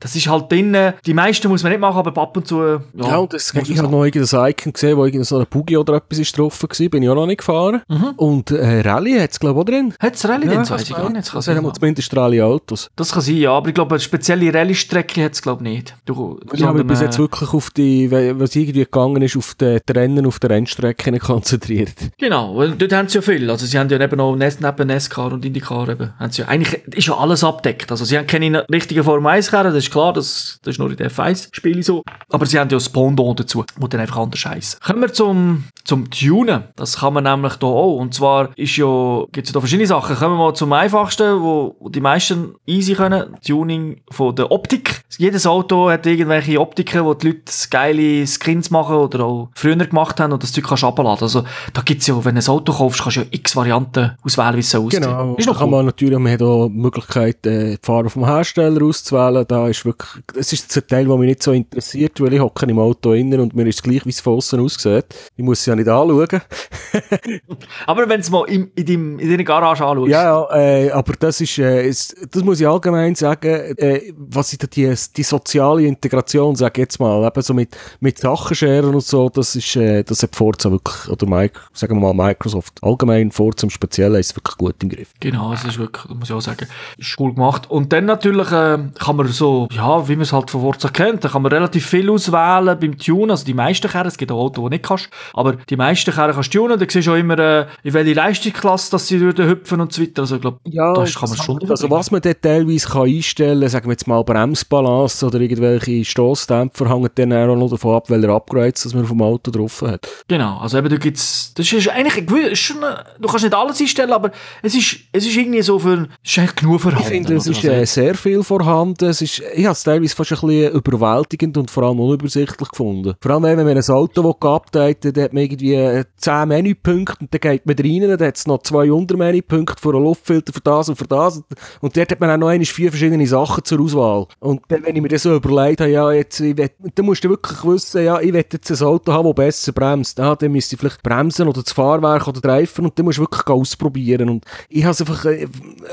Das ist halt drin, die meisten muss man nicht machen, aber ab und zu, äh, ja.
Ja, und das, ich habe noch irgendein Icon gesehen, wo irgendein so ein Buggy oder etwas ist drauf war, bin ich auch noch nicht gefahren. Und äh, Rallye hat es glaube ich auch drin.
Hat es Rallye
Ja,
denn?
das
weiß ich gar nicht. Das kann
Das haben zumindest Rallye Autos.
Das kann sein, ja, aber ich glaube, eine spezielle Rallye-Strecke hat es, glaube ich, nicht. Du,
Ich habe bis
äh,
jetzt wirklich auf die, was irgendwie gegangen ist, auf die Rennen auf der Rennstrecke konzentriert.
Genau, weil dort haben sie ja viel. Also sie haben ja neben noch Nes- neben NASCAR und IndyCar eben, haben sie ja, eigentlich ist ja alles abdeckt. Also sie haben keine richtigen Form 1 Karren, das ist klar, das, das ist nur in der F1-Spiele so. Aber sie haben ja das Pendant dazu, wo dann einfach anders heisst. Kommen wir zum, zum Tunen. Das kann man nämlich da auch. Und zwar ist ja, gibt es ja da verschiedene Sachen. Kommen wir mal zum einfachsten, wo, wo die meisten easy können. Tuning von der Optik. Jedes Auto hat irgendwelche Optiken, wo die Leute geile Skins machen oder auch früher gemacht haben und das Zeug kannst du abladen. Also da gibt's ja, wenn du ein Auto kaufst, kannst du ja x Varianten auswählen, wie es aussieht.
Genau.
Ist noch
kann
cool.
man natürlich, man hat auch die Möglichkeit, äh, die Fahrer vom Hersteller auszuwählen. Da ist wirklich, das ist ein Teil, der mich nicht so interessiert, weil ich hocke im Auto innen und mir ist es gleich, wie es von außen aussieht. Ich muss es ja nicht anschauen.
Aber wenn du mal in, in, deinem, in deiner Garage anschaust.
Ja, ja, äh, aber das ist, äh, es, das muss ich allgemein sagen, äh, was ich da die, die soziale Integration, sag ich jetzt mal, eben so mit, mit Sachen scheren und so, das ist, äh, das hat Forza wirklich, oder Mike, sagen wir mal Microsoft, allgemein Forza im Speziellen ist wirklich gut im Griff.
Genau, das ist wirklich, das muss ich auch sagen, ist cool gemacht. Und dann natürlich äh, kann man so, ja, wie man es halt von Forza kennt, da kann man relativ viel auswählen beim Tunen. Also die meisten Karren, es gibt auch Autos, die nicht kannst, aber die meisten Karren kannst du tunen. Da siehst du auch immer, äh, in welche Leistungsklasse dass sie durch hüpfen und so weiter. Also ich glaube,
Ja,
das kann man schon
Also was man dort teilweise kann einstellen kann, sagen wir jetzt mal Bremsbalance oder irgendwelche Stossdämpfer, hängt dann auch noch davon ab, welche Upgrades dass man dem Auto drauf hat.
Genau, also eben, da gibt's, das ist eigentlich, du kannst nicht alles einstellen, aber es ist, es ist irgendwie so für, es ist eigentlich genug vorhanden.
Ich finde, es ist äh, sehr viel vorhanden. Es ist, ich habe es teilweise fast ein bisschen überwältigend und vor allem unübersichtlich gefunden. Vor allem, wenn man ein Auto geupdatet hat, hat man irgendwie äh, 10 Menüpunkte und dann geht man rein, dann hat es noch zwei Untermenüpunkte für einen Luftfilter, für das und für das. Und dort hat man auch noch einmal vier verschiedene Sachen zur Auswahl. Und dann, wenn ich mir das so überlegt habe, ja, jetzt, ich will, dann musst du wirklich wissen, ja, ich will jetzt ein Auto haben, das besser bremst. Ah, dann müsste ich vielleicht bremsen oder das Fahrwerk oder Reifen und dann musst du wirklich ausprobieren. Und ich habe es einfach äh,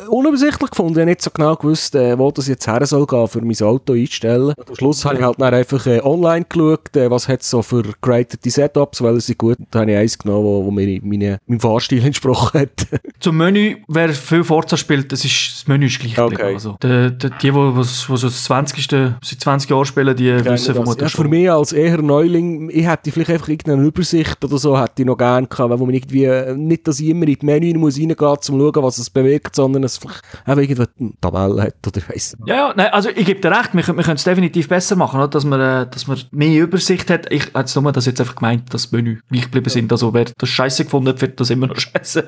unübersichtlich gefunden. Ich habe nicht so genau gewusst, äh, wo das jetzt her soll gehen, für mein Auto einstellen. Und am Schluss habe ich halt dann einfach äh, online geschaut, äh, was hat so für gradete Setups, weil sie gut, da habe ich eins genommen, wo, wo mir meine, meinem Fahrstil entsprochen hat.
Zum Menü, wer viel Forza spielt, das, ist, das Menü ist gleich
Okay.
Also, die, die, die, die, so das 20. seit 20 Jahren spielen, die wissen vermutlich
Ja, für mich als eher Neuling, ich hätte vielleicht einfach irgendeine Übersicht oder so, hätte ich noch gerne gehabt, wo man irgendwie, äh, nicht, dass ich immer in die Menü muss reingehen muss, um zu schauen, was es bewirkt, sondern es vielleicht einfach irgendwo eine Tabelle hat oder ich weiss.
Ja, ja, nein, also ich gebe dir recht, wir, können- wir können es definitiv besser machen, oder? dass man, äh, dass man mehr Übersicht hat. Ich hätte nur das jetzt einfach gemeint, dass Menü gleich geblieben sind. Also wer das scheiße gefunden hat, findet das immer noch scheiße.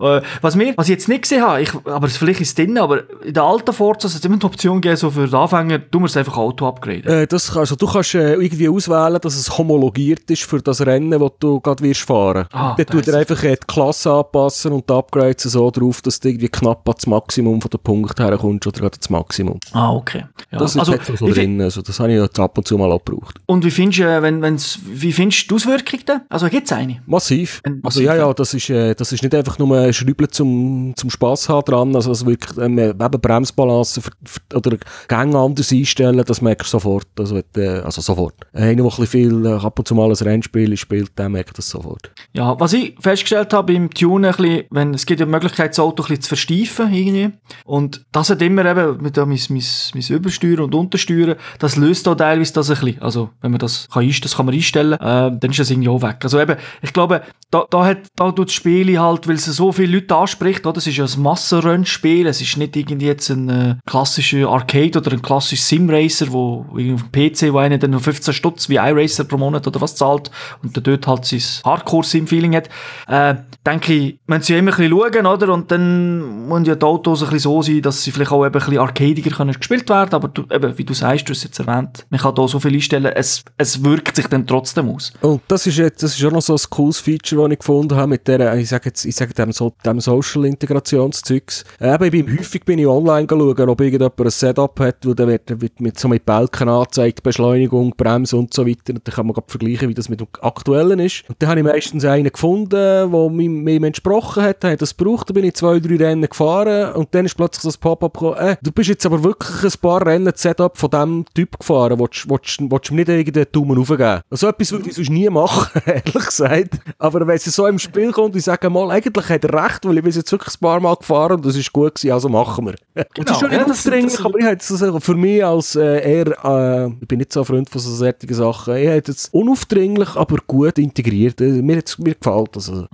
Äh, was, mir, was ich jetzt nicht gesehen habe, ich, aber vielleicht ist es drin, aber in der alten Forza hat es immer die Option gegeben, so für die Anfänger, du musst einfach Auto upgraden.
Äh, das, kann- also du kannst äh, irgendwie auswählen, dass es homologiert ist für das Rennen, das du gerade wirst fahren.
Ah,
Dann tut er einfach äh, die Klasse anpassen und die Upgrades so drauf, dass du irgendwie knapp ans Maximum von der Punkte herkommst oder gerade das Maximum.
Ah, okay. Ja,
Das ist
also,
so drin, also das habe ich jetzt ab und zu mal abgebraucht.
und wie findest du, äh, wenn, wenn's, wie findest du die Auswirkung denn? Also gibt es eine?
Massiv.
Ein
Also ja,
ja.
das ist, äh, das ist nicht einfach nur ein Schrübeln zum, zum Spass haben dran, also es wirklich ähm, eben Bremsbalance für, für, oder Gänge anders einstellen, das merkst du sofort. Also, äh, also sofort. Einer, der ein bisschen viel äh, ab und zu mal ein Rennspiel spielt, der merkt das sofort.
Ja, was ich festgestellt habe beim Tunen, bisschen, wenn, es gibt ja die Möglichkeit, das Auto ein bisschen zu versteifen, irgendwie. Und das hat immer eben, mit dem mein, mein, mein Übersteuern und Untersteuern, das löst auch teilweise das ein bisschen. Also, wenn man das kann, das kann man einstellen, äh, dann ist das irgendwie auch weg. Also eben, ich glaube, da, da hat, da tut das Spiel halt, weil es so viele Leute anspricht, oder? Es ist ja ein Massenrennspiel, es ist nicht irgendwie jetzt ein äh, klassischer Arcade oder ein klassischer Simracer, wo irgendwie auf dem PC, wo einer dann noch 15 Stutz wie iRacer pro Monat oder was zahlt und der dort halt sein Hardcore-Sim-Feeling hat, äh, denke ich, müssen sie immer ein bisschen schauen, oder? Und dann müssen ja die Autos ein bisschen so sein, dass sie vielleicht auch eben ein bisschen arcadiger können gespielt werden, aber du, eben, wie du sagst, du hast es jetzt erwähnt, man kann da so viel einstellen, es, es wirkt sich dann trotzdem aus.
Und das ist jetzt, das ist auch noch so ein cooles Feature, das ich gefunden habe mit der, ich sage jetzt, ich sage dem, so, dem Social-Integrationszeugs. Äh, Eben, ich bin, häufig bin ich online schauen, ob irgendjemand ein Setup hat, wo dann wird, wird mit, so mit Balken angezeigt, Beschleunigung, Bremse und so weiter. Und dann kann man vergleichen, wie das mit dem aktuellen ist. Und dann habe ich meistens einen gefunden, der mir, entsprochen hat, hat das gebraucht, dann bin ich zwei, drei Rennen gefahren und dann ist plötzlich so ein Pop-up gekommen, äh, du bist jetzt aber wirklich ein paar Rennen das Setup von diesem Typ gefahren, willst, willst, willst du mir nicht irgendeinen Daumen aufgeben? So etwas würde ich sonst nie machen, ehrlich gesagt. Aber wenn es so im Spiel kommt, ich sage mal, eigentlich hat er recht, weil ich bin jetzt wirklich ein paar Mal gefahren und das ist gut gewesen, also machen wir. Und das ist schon
ja,
nicht
das-
aufdringlich,
das-
aber ich hätte es also für mich als äh, eher, äh, ich bin nicht so ein Freund von so solchen Sachen, ich hätte es unaufdringlich, aber gut integriert. Mir, hat's- mir gefällt das. Also.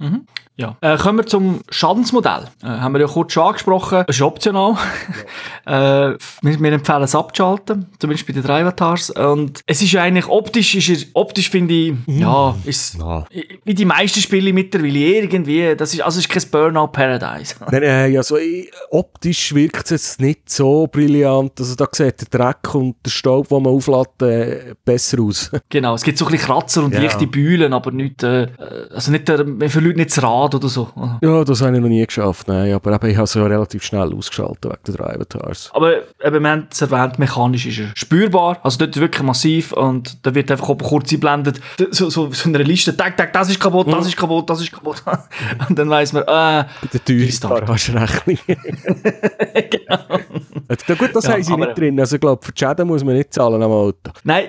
Ja. Äh, kommen wir zum Schadensmodell. Äh, haben wir ja kurz schon angesprochen. Es ist optional. äh, wir, wir empfehlen es abzuschalten. Zumindest bei den drei Avatars. Und es ist ja eigentlich optisch, ist er, optisch finde ich, ja, ist
Ja.
wie die meisten Spiele mittlerweile irgendwie, das ist, also ist kein Burnout Paradise.
Nein, nein, also ich, optisch wirkt es jetzt nicht so brillant. Also da sieht der Dreck und der Staub, den man auflädt, äh, besser aus.
genau. Es gibt so ein bisschen Kratzer und
Ja.
leichte Bühlen, aber nicht, äh, also nicht, der, man verliert nicht das Rad oder so.
ja, das habe ich noch nie geschafft, nein. Aber eben, ich habe es ja relativ schnell ausgeschaltet wegen der drei Avatars.
Aber eben, wir haben es erwähnt, mechanisch ist er spürbar. Also dort wirklich massiv und da wird einfach kurz eingeblendet, so, so, so eine Liste, tag, tag, das ist kaputt, das ist kaputt, das ist kaputt. und dann weiss man, äh,
Bei der teuren
Restart.
Garagenrechnung.
genau.
ja, gut, das
Ja,
haben sie nicht drin. Also ich glaube, für die Schäden muss man nicht zahlen am Auto.
Nein,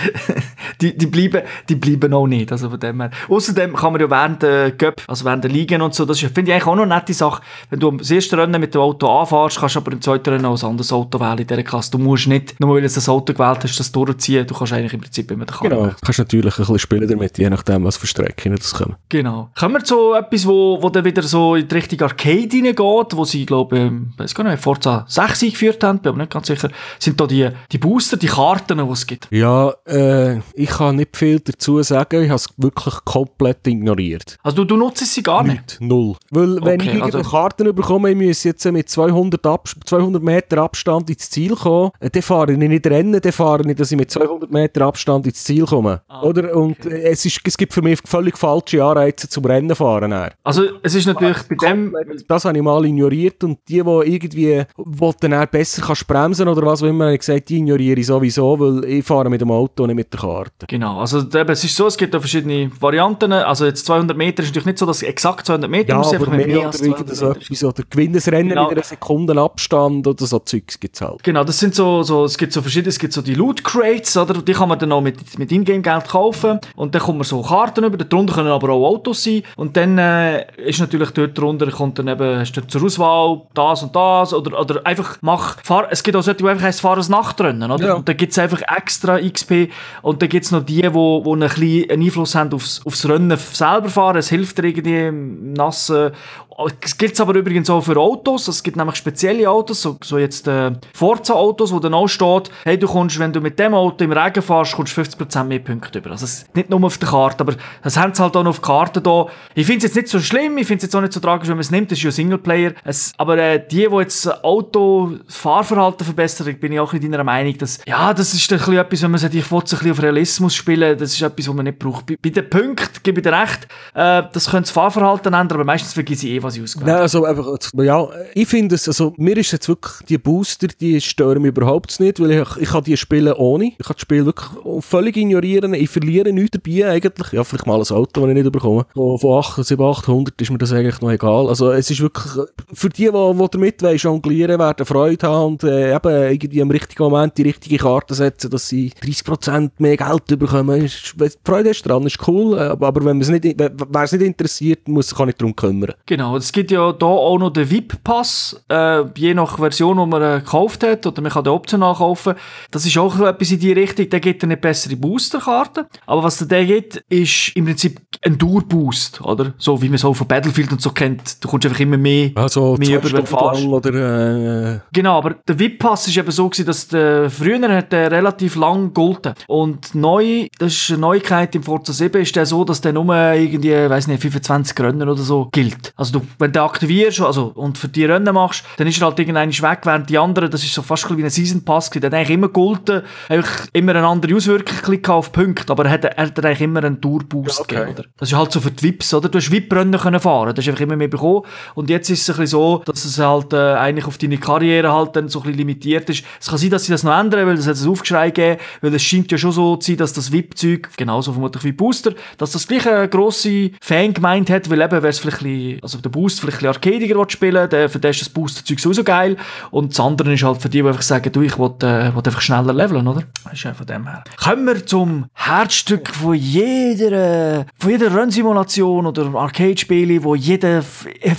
die, die, bleiben, die bleiben auch nicht. Also von dem her. Außerdem kann man ja während der Göpp, also während der Ligen und so, das finde ich eigentlich auch noch eine nette Sache. Wenn du am ersten Rennen mit dem Auto anfährst, kannst du aber im zweiten Rennen auch ein anderes Auto wählen in dieser Klasse. Du musst nicht, nur weil du das Auto gewählt hast, das durchziehen. Du kannst eigentlich im Prinzip immer den Karren
Genau. Du kannst natürlich ein bisschen spielen damit, je nachdem, was für Strecken das kommen.
Genau. Kommen wir zu etwas, wo, wo dann wieder so in die Richtung Arcade hineingeht, wo sie, glaube ich, weiß gar nicht, Forza 6 eingeführt haben, bin aber nicht ganz sicher, sind da die, die Booster, die Karten, die es gibt.
Ja, äh, ich kann nicht viel dazu sagen. Ich habe es wirklich komplett ignoriert.
Also du, du nutzt sie gar nicht?
Nicht, null. Weil wenn
Okay,
ich
also-
Karten bekomme, ich muss jetzt mit 200, Ab 200 Meter Abstand ins Ziel kommen, äh, dann fahre ich nicht rennen, dann fahre ich, dass ich mit 200 Meter Abstand ins Ziel komme.
Ah,
Oder? Und äh, es, ist, es gibt für mich völlig falsche Anreize zum Rennen fahren. dann.
Also es ist natürlich bei dem...
Das habe ich mal ignoriert und die, die irgendwie wo dann besser kannst bremsen oder was auch immer, habe ich gesagt, die ignoriere ich sowieso, weil ich fahre mit dem Auto, nicht mit der Karte.
Genau, also eben, es ist so, es gibt da verschiedene Varianten. Also jetzt 200 Meter ist natürlich nicht so, dass exakt 200 Meter
Ja,
muss, einfach
mehr oder
als
irgend
200
so
Meter.
etwas, oder Gewinnesrennen
Genau.
in einer Sekunde Abstand oder so Zeugs gibt es halt.
Genau, das sind so, so, es gibt so verschiedene, es gibt so die Loot Crates, oder? Die kann man dann auch mit, mit Ingame-Geld kaufen. Und dann kommt man so Karten über, darunter können aber auch Autos sein. Und dann äh, ist natürlich dort drunter, kommt dann eben, hast du zur Auswahl das und das, oder, oder einfach mach, fahr, es gibt auch solche, die einfach heisst, fahr ein Nachtrennen, oder?
Ja.
Und dann gibt es einfach extra XP. Und dann gibt es noch die, die, wo, wo einen kleinen einen Einfluss haben aufs, aufs Rennen selber fahren. Es hilft dir irgendwie nassen, es gibt aber übrigens auch für Autos. Es gibt nämlich spezielle Autos, so, so jetzt äh, Forza-Autos, wo dann auch steht, hey, du kommst, wenn du mit dem Auto im Regen fährst, kommst du 50% mehr Punkte über. Also es nicht nur auf der Karte, aber das haben sie halt auch noch auf der Karte da. Ich finde es jetzt nicht so schlimm, ich finde es jetzt auch nicht so tragisch, wenn man es nimmt, das ist ja Singleplayer. Es, aber äh, die, die jetzt Auto-Fahrverhalten verbessern, bin ich auch in deiner Meinung, dass, ja, das ist ein bisschen etwas, wenn man sagt, ich will so ein bisschen auf Realismus spielen, das ist etwas, was man nicht braucht. Bei, bei den Punkten gebe ich dir recht, äh, das könnte das Fahrverhalten ändern, aber meistens vergesse ich eh, was ich ausgewählt
Nein, also einfach, ja, ich finde es, also mir ist jetzt wirklich, die Booster, die stören mich überhaupt nicht, weil ich, ich kann die spielen ohne. Ich kann das Spiel wirklich völlig ignorieren, ich verliere nichts dabei eigentlich. Ja, vielleicht mal ein Auto, das ich nicht bekomme. Von, von 8, 700, 800 ist mir das eigentlich noch egal. Also es ist wirklich, für die, die, die damit wollen, jonglieren, werden Freude haben und äh, eben irgendwie im richtigen Moment die richtige Karte setzen, dass sie 30% mehr Geld bekommen. Ist, Freude hast dran, ist cool, äh, aber, wenn man es nicht, wer es nicht interessiert, muss sich auch nicht darum kümmern.
Genau, es gibt ja da auch noch den VIP-Pass, äh, je nach Version, die man äh, gekauft hat, oder man kann den optional kaufen. Das ist auch etwas in die Richtung, der gibt eine bessere Boosterkarte. Aber was der gibt, ist im Prinzip ein Dauerboost, oder? So wie man es auch von Battlefield und so kennt. Du kommst einfach immer mehr,
Also
mehr über, wenn du fährst.
oder äh,
Genau, aber der VIP-Pass ist eben so gewesen, dass der, früher hat der relativ lang gegolten. Und neu, das ist eine Neuigkeit im Forza 7, ist der so, dass der nur irgendwie, weiß nicht, 25 Rennen oder so gilt. Also du, wenn du aktivierst also, und für die Rennen machst, dann ist er halt irgendwann weg, während die anderen, das ist so fast wie ein Season Pass. Der hat eigentlich immer gegolten, einfach immer eine andere Auswirkung auf Punkte, aber er hat, er hat eigentlich immer einen Tourboost
Ja, okay.
gegeben, oder? Das ist halt so für die VIPs, oder? Du hast VIP-Rennen können fahren, das hast einfach immer mehr bekommen. Und jetzt ist es ein bisschen so, dass es halt äh, eigentlich auf deine Karriere halt dann so ein bisschen limitiert ist. Es kann sein, dass sie das noch ändern, weil es hat ein Aufgeschrei gegeben, weil es scheint ja schon so zu sein, dass das VIP-Zeug, genauso vermutlich wie Booster, dass das gleich eine grosse Fan gemeint hat, weil eben, wer es vielleicht ein bisschen, also der Boost vielleicht ein bisschen arcadiger spielen der, für den ist das Booster-Zeug sowieso geil. Und das andere ist halt für die, die einfach sagen, du, ich will, äh, will einfach schneller leveln, oder? Das ist ja von dem her. Kommen wir zum Herzstück von jeder, äh, von jeder Rennsimulation oder Arcade-Spiele, wo jeder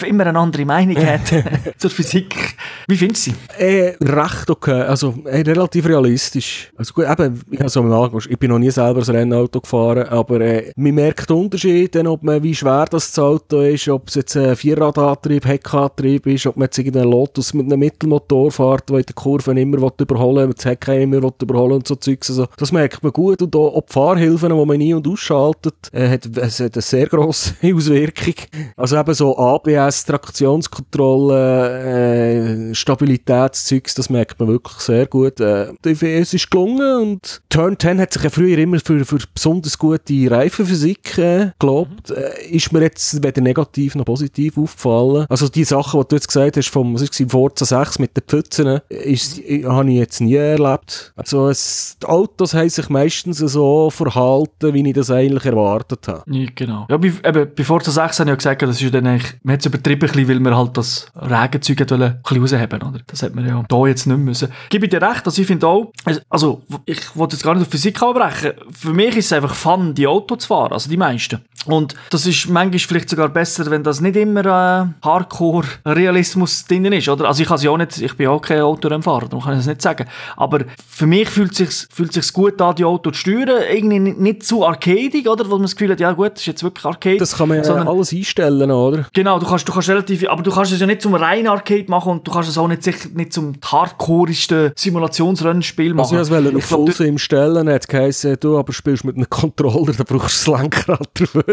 immer eine andere Meinung hat zur Physik. Wie findest du sie?
äh, recht okay, also äh, relativ realistisch. Also gut, eben, ich, also, ich bin noch nie selber ein Rennauto gefahren, aber äh, man merkt den Unterschied, ob man, wie schwer das Auto ist, ob es jetzt ein Vierradantrieb, Heckantrieb ist, ob man jetzt irgendeinen Lotus mit einem Mittelmotor fährt, der in der Kurve immer überholen will, das Heck immer überholen und so Zeugs. Also, das merkt man gut und auch, die Fahrhilfen, die man ein- und ausschaltet, äh, hat, es hat eine sehr grosse Auswirkung. Also eben so ABS, Traktionskontrolle, äh, Stabilitätszeugs, das merkt man wirklich sehr gut. Äh, es ist gelungen und Turn 10 hat sich ja früher immer für, für besonders gute Reifenphysik äh, gelobt. Äh, ist mir jetzt weder negativ noch positiv aufgefallen. Also die Sachen, die du jetzt gesagt hast, vom, was ist es, Forza 6 mit den Pfützen, ist, habe ich jetzt nie erlebt. Also es, die Autos haben sich meistens so verhalten, wie ich das eigentlich erwartet habe.
Ja, genau. Ja, bei, eben, bei Forza 6 habe ich ja gesagt, das ist dann eigentlich, man hat es übertrieben, bisschen, weil man halt das Regenzeug ein bisschen rausheben, oder? Das hat man ja da jetzt nicht müssen. Gebe ich dir recht, also ich finde auch, also, ich wollte jetzt gar nicht auf Physik abbrechen, für mich ist es einfach Fun, die Auto zu fahren, also die meisten. Und das ist manchmal vielleicht sogar besser, wenn das nicht immer äh, Hardcore-Realismus drin ist, oder? Also ich kann es ja auch nicht, ich bin auch kein Autorennfahrer, darum kann ich das nicht sagen. Aber für mich fühlt es sich fühlt sich's gut an, die Auto zu steuern, irgendwie nicht, nicht zu arcadig, oder? Wo man das Gefühl hat, ja gut, das ist jetzt wirklich Arcade.
Das kann man ja
sondern-
alles einstellen, oder?
Genau, du kannst, du kannst relativ, aber du kannst es ja nicht zum reinen Arcade machen und du kannst es es auch nicht, sicher nicht zum hardcoreigsten Simulationsrennspiel
machen. Also ich wollte
auf
Fullsim stellen, hat geheißen, du aber spielst mit einem Controller, da brauchst du das Lenkrad dafür.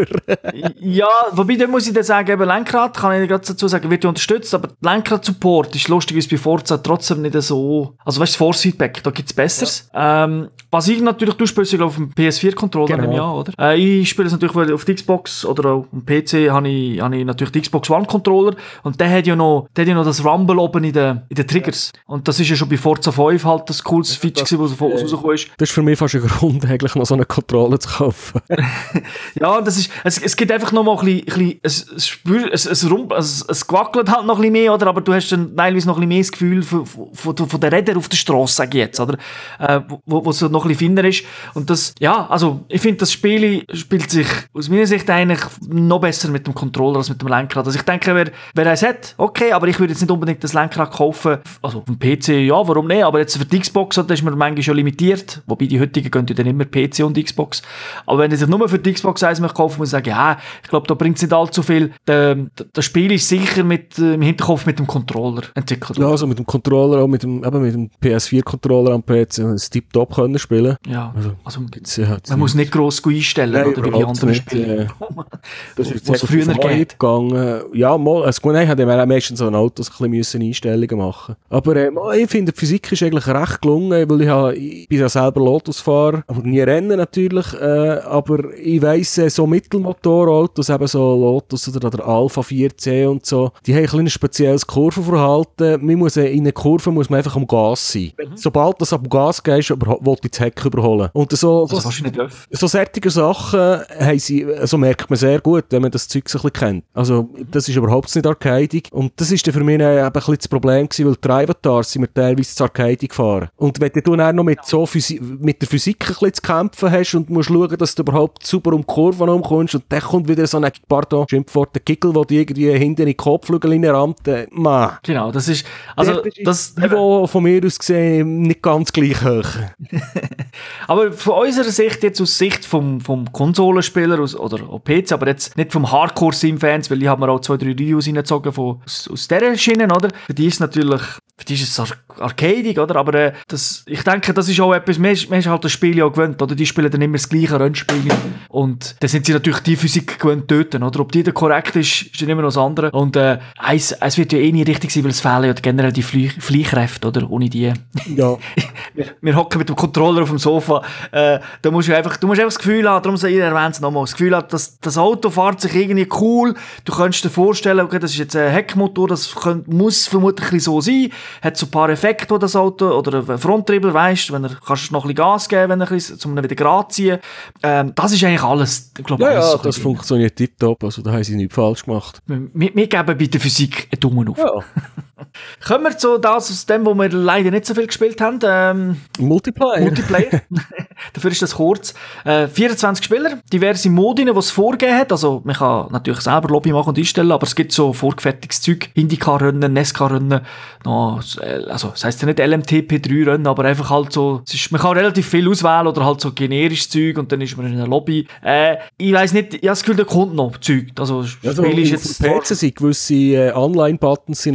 Ja, wobei, da muss ich dann sagen, eben Lenkrad, kann ich gerade dazu sagen, wird ja unterstützt, aber Lenkrad-Support ist lustigerweise bei Forza trotzdem nicht so, also weißt du, Force-Feedback, da gibt es Besseres. Ja. Ähm, was ich natürlich, du spielst auf dem PS4-Controller genau. im Jahr, oder? Äh, ich spiele es natürlich auf der Xbox oder auch am PC habe ich, habe ich natürlich die Xbox One-Controller und der hat ja noch, der hat ja noch das Rumble oben in den, in den Triggers. Ja. Und das ist ja schon bei Forza 5 halt das cooles ja, Feature, das, was rausgekommen ist.
Das ist für mich fast ein Grund, eigentlich noch so eine Controller zu kaufen.
ja, das ist, es, es gibt einfach noch mal ein bisschen, es, es, es, es, rum, es, es gewackelt halt noch ein bisschen mehr, oder? Aber du hast dann teilweise noch ein bisschen mehr das Gefühl von, von, von der Räder auf der Straße, sage ich jetzt, oder? Äh, wo, wo es noch ein bisschen finder ist. Und das, ja, also, ich finde, das Spiel spielt sich aus meiner Sicht eigentlich noch besser mit dem Controller als mit dem Lenkrad. Also ich denke, wer, wer eins hat, okay, aber ich würde jetzt nicht unbedingt das Lenkrad kaufen. Also auf dem PC, ja, warum nicht? Aber jetzt für die Xbox, da ist man manchmal schon limitiert. Wobei die heutigen gehen ja dann immer PC und Xbox. Aber wenn ich sich nur für die Xbox eins kaufen muss ich sagen, ja, ich glaube, da bringt es nicht allzu viel. Das Spiel ist sicher mit, äh, im Hinterkopf mit dem Controller entwickelt.
Ja, also mit dem Controller, auch mit dem, eben mit dem PS4-Controller am PC, das Tip-Top können spielen.
Ja, also, also ja, man muss nicht gross einstellen, Nein, oder wie die anderen nicht, Spiele. Äh,
das ist jetzt früher geht. gegangen. Ja, mal, also gut, nein, hätte man meistens so ein Autos ein bisschen Einstellungen machen Aber äh, ich finde, die Physik ist eigentlich recht gelungen, weil ich, habe, ich bin ja selber Lotusfahrer, aber nie Rennen natürlich, äh, aber ich weiss, äh, so Mittelmotorautos, eben so Lotus oder der Alpha 4C und so, die haben ein, ein spezielles Kurvenverhalten. Man muss, äh, in einer Kurve muss man einfach am Gas sein. Mhm. Sobald du am Gas gehst, wollte ich das Heck überholen. Und so,
so, so,
so solche Sachen haben sie, also merkt man sehr gut, wenn man das Zeug so ein bisschen kennt. Also, das ist überhaupt nicht arcadig. Und das ist für mich eben ein bisschen das Problem gewesen, weil die Avatars sind wir teilweise zu arcadig gefahren. Und wenn du dann noch mit, so Physi mit der Physik ein bisschen zu kämpfen hast und musst schauen, dass du überhaupt super um die Kurve umkommst und dann kommt wieder so ein, pardon, Schimpfwort, der Gickel, der dir irgendwie hinter in die Kopfflügel rammt, äh, man.
Genau, das ist, also, das,
das Niveau von mir aus gesehen nicht ganz gleich hoch.
aber von unserer Sicht, jetzt aus Sicht vom, vom Konsolenspieler aus, oder PC, aber jetzt nicht vom Hardcore-Sim-Fans, weil ich habe mir auch zwei, drei Reviews reingezogen von, aus, aus dieser Schiene, oder? Für die ist natürlich für die ist es arcadig, oder? Aber äh, das, ich denke, das ist auch etwas, man ist, man ist halt das Spiel ja gewöhnt, oder? Die spielen dann immer das gleiche Rennspiel. Und dann sind sie natürlich die Physik gewöhnt töten, oder? Ob die dann korrekt ist, ist dann immer noch das andere. Und äh, eins, es wird ja eh nie richtig sein, weil es fehlen ja generell die Flie Fliehkräfte, oder? Ohne die.
Ja.
wir, wir hocken mit dem Controller auf dem Sofa. Äh, da musst du einfach, du musst einfach das Gefühl haben, darum ich erwähne es nochmal, das Gefühl haben, dass das Auto fährt sich irgendwie cool. Du könntest dir vorstellen, okay, das ist jetzt ein Heckmotor, das könnt, muss vermutlich so sein hat so ein paar Effekte, wo das Auto, oder ein Fronttriebler, weißt, wenn er, kannst du noch ein bisschen Gas geben, wenn er ein bisschen, um ihn wieder gerade ziehen. Ähm, das ist eigentlich alles,
ich glaube, ja, alles ja, so das funktioniert tiptop, also da haben sie nichts falsch gemacht.
Wir, wir, geben bei der Physik einen Daumen auf. Ja. Kommen wir zu das, aus dem, wo wir leider nicht so viel gespielt haben. Ähm,
Multiplayer.
Multiplayer. Dafür ist das kurz. Äh, 24 Spieler, diverse Modine, die es vorgegeben hat. Also, man kann natürlich selber Lobby machen und einstellen, aber es gibt so vorgefertigtes Zeug. Indycar-Rennen, NESCAR-Rennen, no, also, das heisst ja nicht LMTP3-Rennen, aber einfach halt so, ist, man kann relativ viel auswählen oder halt so generisches Zeug und dann ist man in einer Lobby. Äh, ich weiss nicht, ich habe das Gefühl, da kommt noch Zeug. Also,
also Spiel ist jetzt... PC sind gewisse äh, Online-Buttons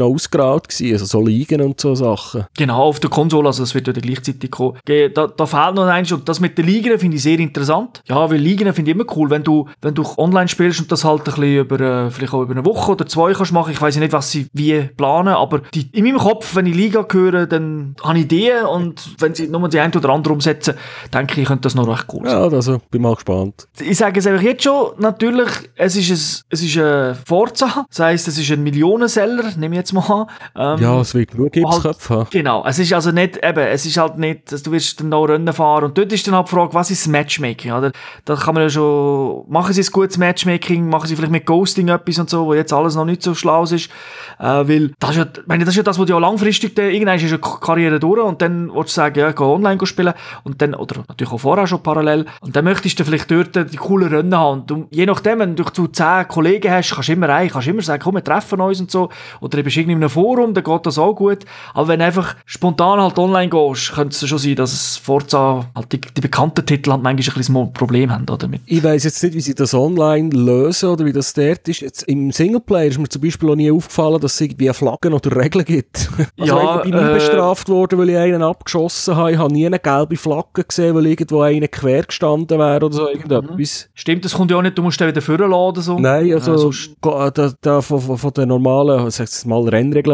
ausgeraubt gewesen, also so Ligen und so Sachen.
Genau, auf der Konsole, also das wird ja gleichzeitig kommen. Da, da fehlt noch eins und das mit den Ligen finde ich sehr interessant. Ja, weil Ligen finde ich immer cool, wenn du, wenn du online spielst und das halt ein bisschen über, äh, vielleicht auch über eine Woche oder zwei kannst machen. Ich weiß nicht, was sie wie planen, aber die, in meinem Kopf, wenn ich Liga höre, dann habe ich Ideen und wenn sie nur die eine oder andere umsetzen, denke ich, könnte das noch recht cool
sein. Ja, also bin mal gespannt.
Ich sage es einfach jetzt schon, natürlich, es ist ein, es ist ein Forza, das heisst, es ist ein Millionenseller, nehme ich jetzt mal
an. Ähm, ja, es wird nur Gipsköpfe.
Halt, Genau, es ist also nicht, eben, es ist halt nicht, du wirst dann noch Rennen fahren. Und dort ist dann halt die Frage, was ist das Matchmaking, oder? Da kann man ja schon, machen sie ein gutes Matchmaking, machen sie vielleicht mit Ghosting etwas und so, wo jetzt alles noch nicht so schlau ist, äh, weil das ist ja, meine, das ist ja das, was du ja langfristig, dann, irgendwann ist eine Karriere durch und dann willst du sagen, ja, geh online spielen und dann, oder natürlich auch vorher schon parallel, und dann möchtest du vielleicht dort die coolen Rennen haben. Und je nachdem, wenn du zehn Kollegen hast, kannst du immer rein, kannst immer sagen, komm, wir treffen uns und so, oder du bist irgendwie in einem Forum dann geht das auch gut. Aber wenn du einfach spontan halt online gehst, könnte es schon sein, dass es Forza, halt die, die bekannten Titel halt manchmal ein bisschen ein Problem haben, oder? Mit.
Ich weiss jetzt nicht, wie sie das online lösen oder wie das dort ist. Jetzt im Singleplayer ist mir zum Beispiel auch nie aufgefallen, dass es irgendwie Flaggen oder Regeln gibt. Also
Ja,
ich bin
äh,
bestraft worden, weil ich einen abgeschossen habe. Ich habe nie eine gelbe Flagge gesehen, weil irgendwo einer quer gestanden wäre oder so irgendetwas.
Stimmt, das kommt ja auch nicht, du musst den wieder vorladen oder so.
Nein, also
Äh,
ga- da, da, von, von, von den normalen, sag mal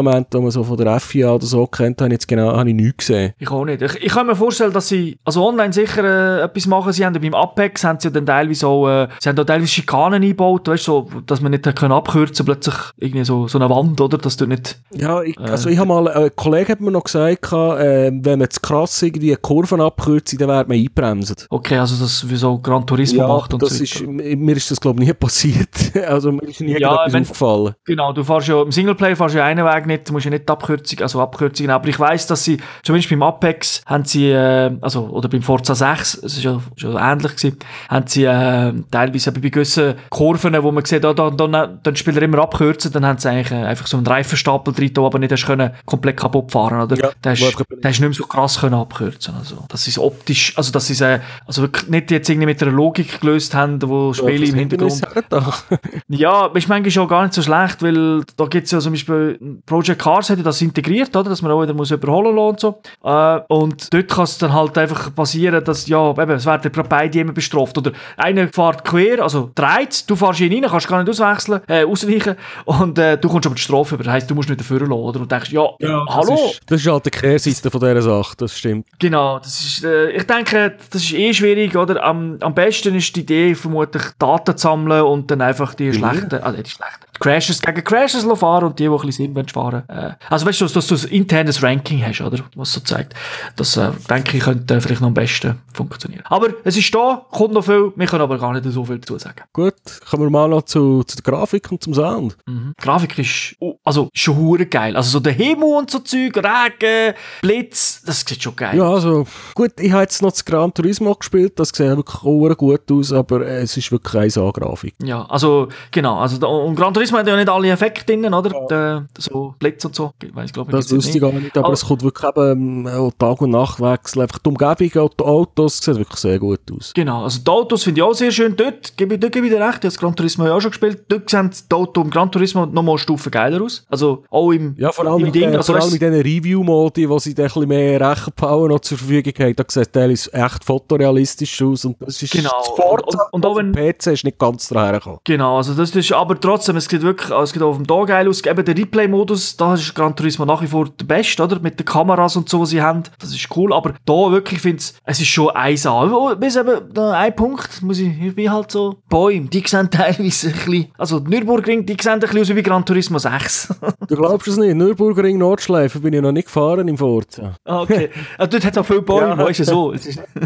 Rennreglementen, die man so von der FIA oder so kennt, habe ich jetzt genau habe ich nichts gesehen.
Ich auch nicht. Ich, ich kann mir vorstellen, dass sie also online sicher äh, etwas machen. Sie haben ja beim Apex haben sie ja dann teilweise auch, äh, sie haben da teilweise Schikanen eingebaut, weißt so, dass man nicht können abkürzen plötzlich irgendwie so, so eine Wand, oder? Dass du nicht.
Ja, ich, also ich habe mal, ein Kollege hat mir noch gesagt, äh, wenn man zu krass irgendwie Kurven abkürzt, dann wird man einbremsen.
Okay, also das wie so Gran Turismo macht und
das
so.
ist, mir ist das glaube ich nie passiert. also mir ist nie
Ja,
etwas
wenn-
aufgefallen.
Genau, du fährst ja im Singleplayer fährst ja einen Weg nicht, du musst ja nicht die Abkürzung, also Abkürzungen, aber ich weiss, dass sie, zumindest beim Apex, haben sie, äh, also, oder beim Forza 6, es ist ja schon ähnlich gewesen, haben sie, äh, teilweise bei gewissen Kurven, wo man sieht, da, da, da, dann den Spieler immer abkürzen, dann haben sie eigentlich äh, einfach so einen Reifenstapel drin, der aber nicht hast können, komplett kaputt fahren, oder?
Ja,
da hast, da du nicht mehr so krass können abkürzen, also, das ist optisch, also, das ist, äh, also wirklich nicht jetzt irgendwie mit einer Logik gelöst haben, wo Spiele im Hintergrund ja, ist manchmal schon gar nicht so schlecht, weil da gibt's ja zum Beispiel, Project Cars hat ja das integriert, oder? Dass man auch wieder muss überholen lassen und so. Äh, und dort kann es dann halt einfach passieren, dass, ja, eben, es werden gerade beide immer bestraft. Oder einer fährt quer, also dreht, du fährst ihn rein, kannst gar nicht auswechseln, äh, ausweichen, und äh, du kommst aber die Strafe über. Das heisst, du musst nicht dafür lassen, oder? Und denkst, ja, hallo?
Das ist, das ist halt die Kehrseite von dieser Sache, das stimmt.
Genau, das ist, äh, ich denke, das ist eh schwierig, oder? Am, am besten ist die Idee, vermutlich Daten zu sammeln und dann einfach die schlechten, also die schlechten, Crashes gegen Crashes fahren und die, die ein bisschen Sinn fahren. Äh, also weißt du, dass, dass du ein internes Ranking hast, oder? Was so zeigt. Das, äh, denke ich, könnte vielleicht noch am besten funktionieren. Aber es ist da, kommt noch viel, wir können aber gar nicht so viel dazu sagen.
Gut, kommen wir mal noch zu, zu der Grafik und zum Sound.
Mhm. Die Grafik ist, also, schon hure geil. Also so der Himmel und so Zeug, Regen, Blitz, das sieht schon geil
Ja, also gut, ich habe jetzt noch das Gran Turismo gespielt, das sieht wirklich auch gut aus, aber äh, es ist wirklich eine A-Grafik.
Ja, also genau, also und Gran Turismo hat ja nicht alle Effekte drin, oder? Der, so Blitz und so, weiß glaube
Das wüsste ich gar nicht, aber
Aber-
es kommt wirklich eben äh, Tag- und Nachtwechsel, einfach die Umgebung, auch die Autos, sieht wirklich sehr gut aus.
Genau, also die Autos finde ich auch sehr schön. Dort gebe ich, dort gebe ich dir recht, ich habe das Gran Turismo ja auch schon gespielt. Dort sehen die Autos im Gran Turismo nochmal eine Stufe geiler aus. Also auch im,
Ja, vor allem,
im
mit,
Ding.
den,
Also,
vor allem mit diesen Review-Modi, wo sie dann ein bisschen mehr Rechenpower noch zur Verfügung haben, da sieht teilweise echt fotorealistisch aus und das ist
Genau.
das Forza
Und- und auch
auf dem PC ist nicht ganz daher gekommen.
Genau, also das ist aber trotzdem, es sieht wirklich, also es auch auf dem da geil aus. Eben der Replay-Modus, da ist Gran Turismo nach wie vor der beste, oder? Mit den Kameras und so, die sie haben. Das ist cool, aber da wirklich finde ich, es ist schon eins an. Oh, Bis eben, ein Punkt, muss ich, ich bin halt so, Bäume, die sehen teilweise ein bisschen, also die Nürburgring, die sehen ein bisschen aus wie Gran Turismo 6.
Du glaubst es nicht, Nürburgring Nordschleife bin ich noch nicht gefahren im Forza.
Ah, Okay. Also dort hat es auch viele Bäume,
Ja.
weißt du, so.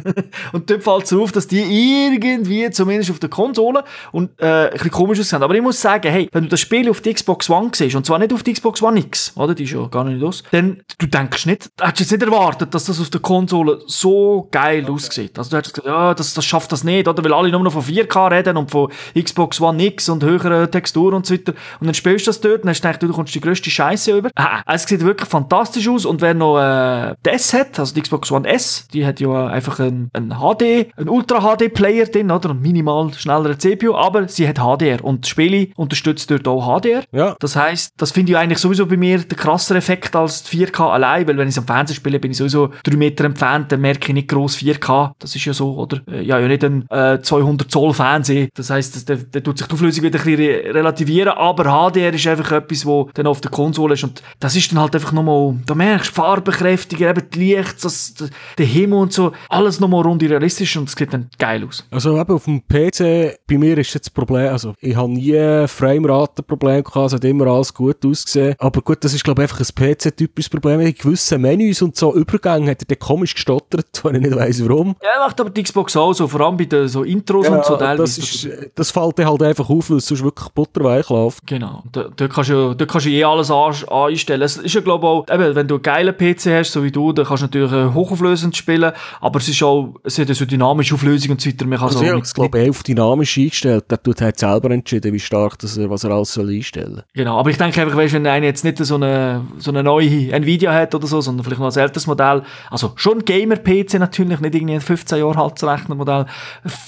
Und dort fällt es auf, dass die irgendwie, zumindest auf der Konsole, und, äh, ein bisschen komisch aussehen. Aber ich muss sagen, hey, wenn du das Spiel auf die Xbox One siehst, und zwar nicht auf die Xbox One X, oder? Die ist ja gar nicht los, dann, du denkst nicht, du hättest jetzt nicht erwartet, dass das auf der Konsole so geil aussieht. Also du hättest gesagt, ja, das, das schafft das nicht, oder? Weil alle nur noch von 4K reden und von Xbox One X und höheren Texturen und so weiter. Und dann spielst du das dort und dann hast du gedacht, du bekommst die grösste Scheiße über. Ah, es sieht wirklich fantastisch aus und wer noch äh, das hat, also die Xbox One S, die hat ja einfach einen, einen HD, einen Ultra-HD-Player drin, oder? Einen minimal schnelleren CPU, aber sie hat HDR und die Spiele unterstützt dort auch HDR.
Ja,
Das heisst, das finde ich eigentlich sowieso bei mir der krassere Effekt als die 4K allein, weil wenn ich am Fernsehen spiele, bin ich sowieso drei Meter entfernt, dann merke ich nicht gross 4K. Das ist ja so, oder? Äh, Ja, ja nicht ein äh, 200 Zoll Fernseher. Das der, der tut sich die Auflösung wieder ein bisschen re- relativieren, aber HDR ist einfach etwas, wo dann auf der Konsole ist und das ist dann halt einfach nochmal, da merkst du Farbenkräftiger, eben die Licht, das, der Himmel und so, alles nochmal rund realistisch und es sieht dann geil aus.
also eben auf dem PC, bei mir ist jetzt das Problem, also ich habe nie Framerate-Problem gehabt, es hat immer alles gut ausgesehen, aber gut, das ist glaube ich einfach ein PC-typisches Problem, in gewissen Menüs und so Übergängen hat er dann komisch gestottert, wenn ich nicht weiss warum.
Ja, macht aber die Xbox auch so, vor allem bei den so Intros und so.
das,
teilweise.
ist, das fällt dir halt einfach auf, weil es sonst wirklich butterweich läuft.
Genau. Da, dort, kannst du, ja- da kannst du eh alles einstellen. Es ist ja, glaube ich, auch, eben, wenn du einen geilen PC hast, so wie du, dann kannst du natürlich äh, hochauflösend spielen, aber es ist auch, es hat so dynamische Auflösung und so weiter. Man kann
also
so
ich
mit-
glaube, 11 dynamisch eingestellt. Der tut halt selber entschieden, wie stark das, er- was er alles soll einstellen
Genau, aber ich denke einfach, weißt, wenn einer jetzt nicht so eine, so eine neue Nvidia hat oder so, sondern vielleicht noch ein älteres Modell, also schon ein Gamer-PC natürlich, nicht irgendwie ein 15 Jahre altes Rechnermodell,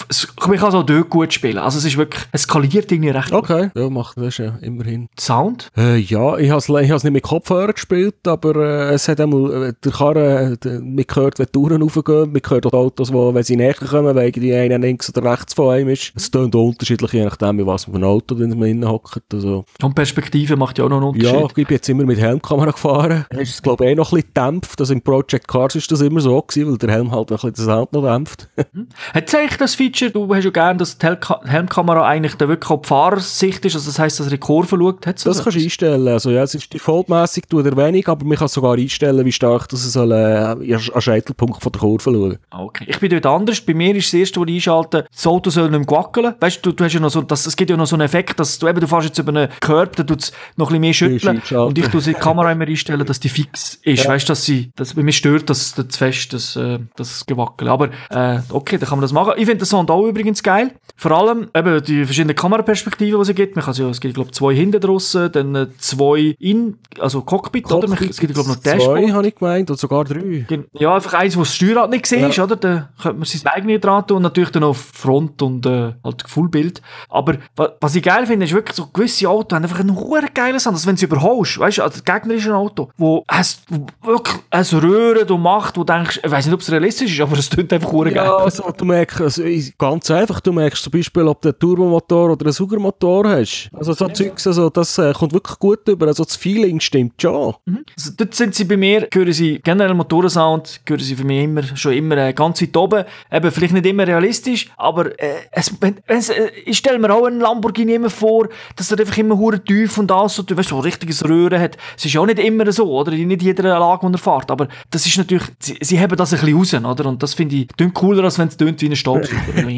es- man kann es auch dort gut spielen. Also es ist wirklich, es skaliert irgendwie recht gut.
Okay. Ja, macht das ja immerhin.
Sound?
Äh, ja, ich habe es nicht mit Kopfhörer gespielt, aber äh, es hat einmal, äh, der Karren, äh, man hört, wenn die Touren raufgehen, man hört auch die Autos, wo, wenn sie näher kommen, weil die einer links oder rechts von einem ist. Es tönt unterschiedlich, je nachdem, in was für ein Auto man innen hockt. Also,
Und Perspektive macht ja auch noch einen Unterschied.
ja, ich bin jetzt immer mit Helmkamera gefahren. Es ist, glaube ich, eh noch ein bisschen gedämpft. Also im Project Cars ist das immer so gewesen, weil der Helm halt ein bisschen den Sound noch dämpft.
Hat es eigentlich das Feature, du hast ja gerne, dass die Helmkamera eigentlich dann wirklich auf die Fahrersicht ist, also das heisst, dass er in die Kurve schaut? Hat's
Das kannst du einstellen. Also, ja, es ist defaultmässig tut er wenig, aber man kann sogar einstellen, wie stark das soll, äh, an Scheitelpunkt von der Kurve schauen.
Okay. Ich bin dort anders. Bei mir ist das erste, was ich einschalte, das Auto soll nicht mehr wackeln. Weißt du, du hast ja noch so, das, es gibt ja noch so einen Effekt, dass du eben, du fährst jetzt über einen Curb, dann tut es noch ein bisschen mehr schütteln. Und ich tue die Kamera immer einstellen, dass die fix ist. Weißt du, dass sie, dass, bei mir stört das, das zu fest, das, äh, das Gewackel. Aber, äh, okay, dann kann man das machen. Ich finde den Sound auch übrigens geil. Vor allem, eben, die verschiedenen Kameraperspektiven, die es gibt. Man kann ja, es gibt, glaube ich, zwei hinten draussen, dann äh, zwei in, also Cockpit, oder? Man- Es gibt, glaube ich, noch Dashboard.
Zwei, habe ich gemeint, und sogar drei.
Ja, einfach eins, wo das Steuerrad nicht gesehen
Ja.
ist, oder? Da könnte man sein eigenes dran tun und natürlich dann auf Front und äh, halt Fullbild. Aber wa was ich geil finde, ist wirklich so gewisse Autos haben einfach einen hohen geilen Sound. Also wenn du sie überholst, weißt du, also der Gegner ist ein Auto, wo es wirklich es rührt und macht, wo du denkst, ich weiß nicht, ob es realistisch ist, aber es tut einfach geil.
Ja, also, du merkst, also, ganz einfach, du merkst zum Beispiel, ob du einen Turbomotor oder einen Saugermotor hast. Also so Zeugs, also, das äh, kommt wirklich gut über. Also das Feeling stimmt schon.
Also dort sind sie bei mir, hören sie generell Motorensound, hören sie für mich immer, schon immer äh, ganz weit oben. Eben, vielleicht nicht immer realistisch, aber äh, es, wenn, wenn's, äh, ich stelle mir auch einen Lamborghini immer vor, dass er einfach immer hure tief und alles so, weißt, so ein richtiges Röhren hat. Es ist ja auch nicht immer so, oder? In nicht jeder Lage, wo er fährt, aber das ist natürlich, sie, sie haben das ein bisschen raus, oder? Und das finde ich tönt cooler, als wenn es tönt wie ein Staubsauger.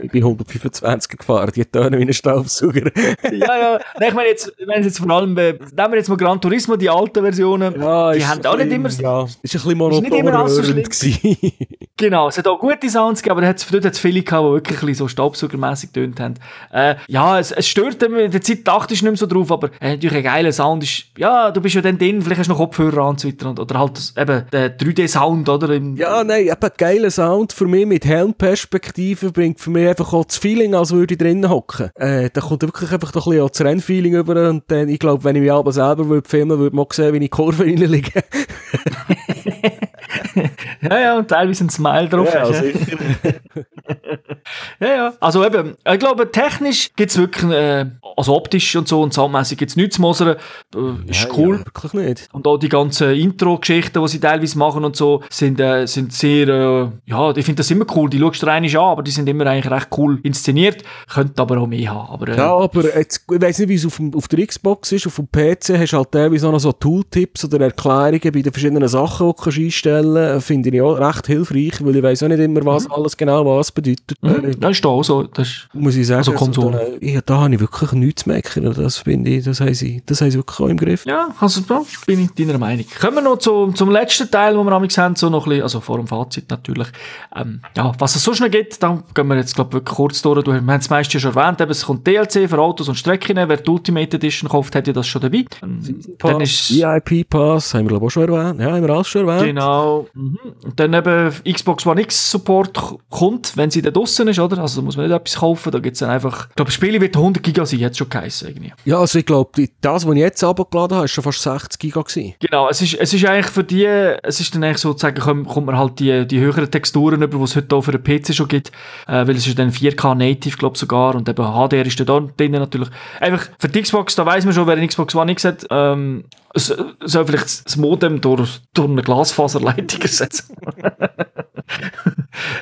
Ich bin 125 gefahren, die tönen wie ein Staubsauger.
ja, ja. Nein, ich meine jetzt, ich meine jetzt vor allem, äh, nehmen wir jetzt mal Gran Turismo, die alten Versionen, die
ist
haben auch nicht immer so,
Ja, ist ein bisschen monoton.
Genau, es hat auch gute Sounds gegeben, aber hat's- dort hat es viele gehabt, die wirklich ein bisschen so staubsaugermässig getönt haben. Äh, ja, es, es stört einem, in der Zeit achtest du nicht mehr so drauf, aber äh, natürlich ein geiler Sound ist, ja, du bist ja dann drin, vielleicht hast du noch Kopfhörer an und so weiter, und, oder halt eben der 3D-Sound, oder? Im,
Ja, nein, eben geiler Sound für mich mit Helmperspektive bringt für mich einfach auch das Feeling, als würde ich drinnen hocken. Äh, da kommt wirklich einfach ein bisschen auch das Rennfeeling über und dann, ich glaube, wenn ich mich aber selber würde filmen würde, man auch sehen, wie ich Kurve reinliege.
ja, ja, und teilweise ein Smile drauf hast. Ja,
sicher.
ja, ja. Also eben, ich glaube, technisch gibt's wirklich, äh, also optisch und so und soundmässig gibt's nichts zu mosern. Äh, ist cool.
Ja, wirklich nicht.
Und auch die ganzen Intro-Geschichten, die sie teilweise machen und so, sind, äh, sind sehr, äh, ja, ich finde das immer cool. Die schaust du rein an, aber die sind immer eigentlich recht cool inszeniert. Könnte aber auch mehr haben. Aber, äh,
Ja, aber jetzt, ich weiss nicht, wie es auf, auf der Xbox ist, auf dem PC hast du halt teilweise auch noch so Tooltips oder Erklärungen bei den verschiedenen Sachen, die du kannst einstellen kannst. Finde ich auch recht hilfreich, weil ich weiss auch nicht immer, was alles genau was bedeutet.
Mhm, das ist auch so. Das
muss ich sagen.
Also Konsole.
da, ja, da habe ich wirklich nichts zu meckern. Das finde ich, das haben sie, das sie wirklich auch im Griff.
ja, also da bin ich deiner Meinung. Kommen wir noch zum, zum letzten Teil, wo wir amigs haben, so noch ein bisschen, also vor dem Fazit natürlich. Ähm, ja, was es sonst noch gibt, da gehen wir jetzt, glaube ich, wirklich kurz durch. Du, wir haben das meiste schon erwähnt, eben, es kommt DLC für Autos und Strecken. Wer die Ultimate Edition kauft, hat ja das schon dabei. Ähm, dann ist
VIP-Pass, haben wir glaube ich auch schon erwähnt. Ja, haben wir alles schon erwähnt.
Genau. Mhm. Und dann eben Xbox One X Support kommt, wenn sie da draussen ist, oder? Also da muss man nicht etwas kaufen, da gibt es dann einfach, ich glaube, das Spiel wird 100 Giga sein, hat schon geheißen irgendwie.
Ja, also ich glaube, das, was ich jetzt abgeladen habe, ist schon fast 60 Giga gewesen.
Genau, es ist, es ist eigentlich für die, es ist dann eigentlich sozusagen, kommt, kommt man halt die, die höheren Texturen über, die es heute auch für den PC schon gibt, äh, weil es ist dann 4K Native, glaube ich sogar, und eben HDR ist dann da drin natürlich. Einfach für die Xbox, da weiß man schon, wer eine Xbox One X hat, ähm, soll vielleicht das Modem durch, durch eine Glasfaserleitung ersetzen.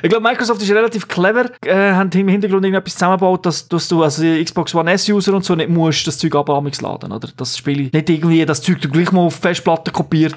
ich glaube, Microsoft ist relativ clever, äh, haben im Hintergrund irgendetwas zusammengebaut, dass, dass du als Xbox One S-User und so nicht musst das Zeug abends laden, oder? Das Spiel nicht irgendwie das Zeug gleich mal auf Festplatte kopiert,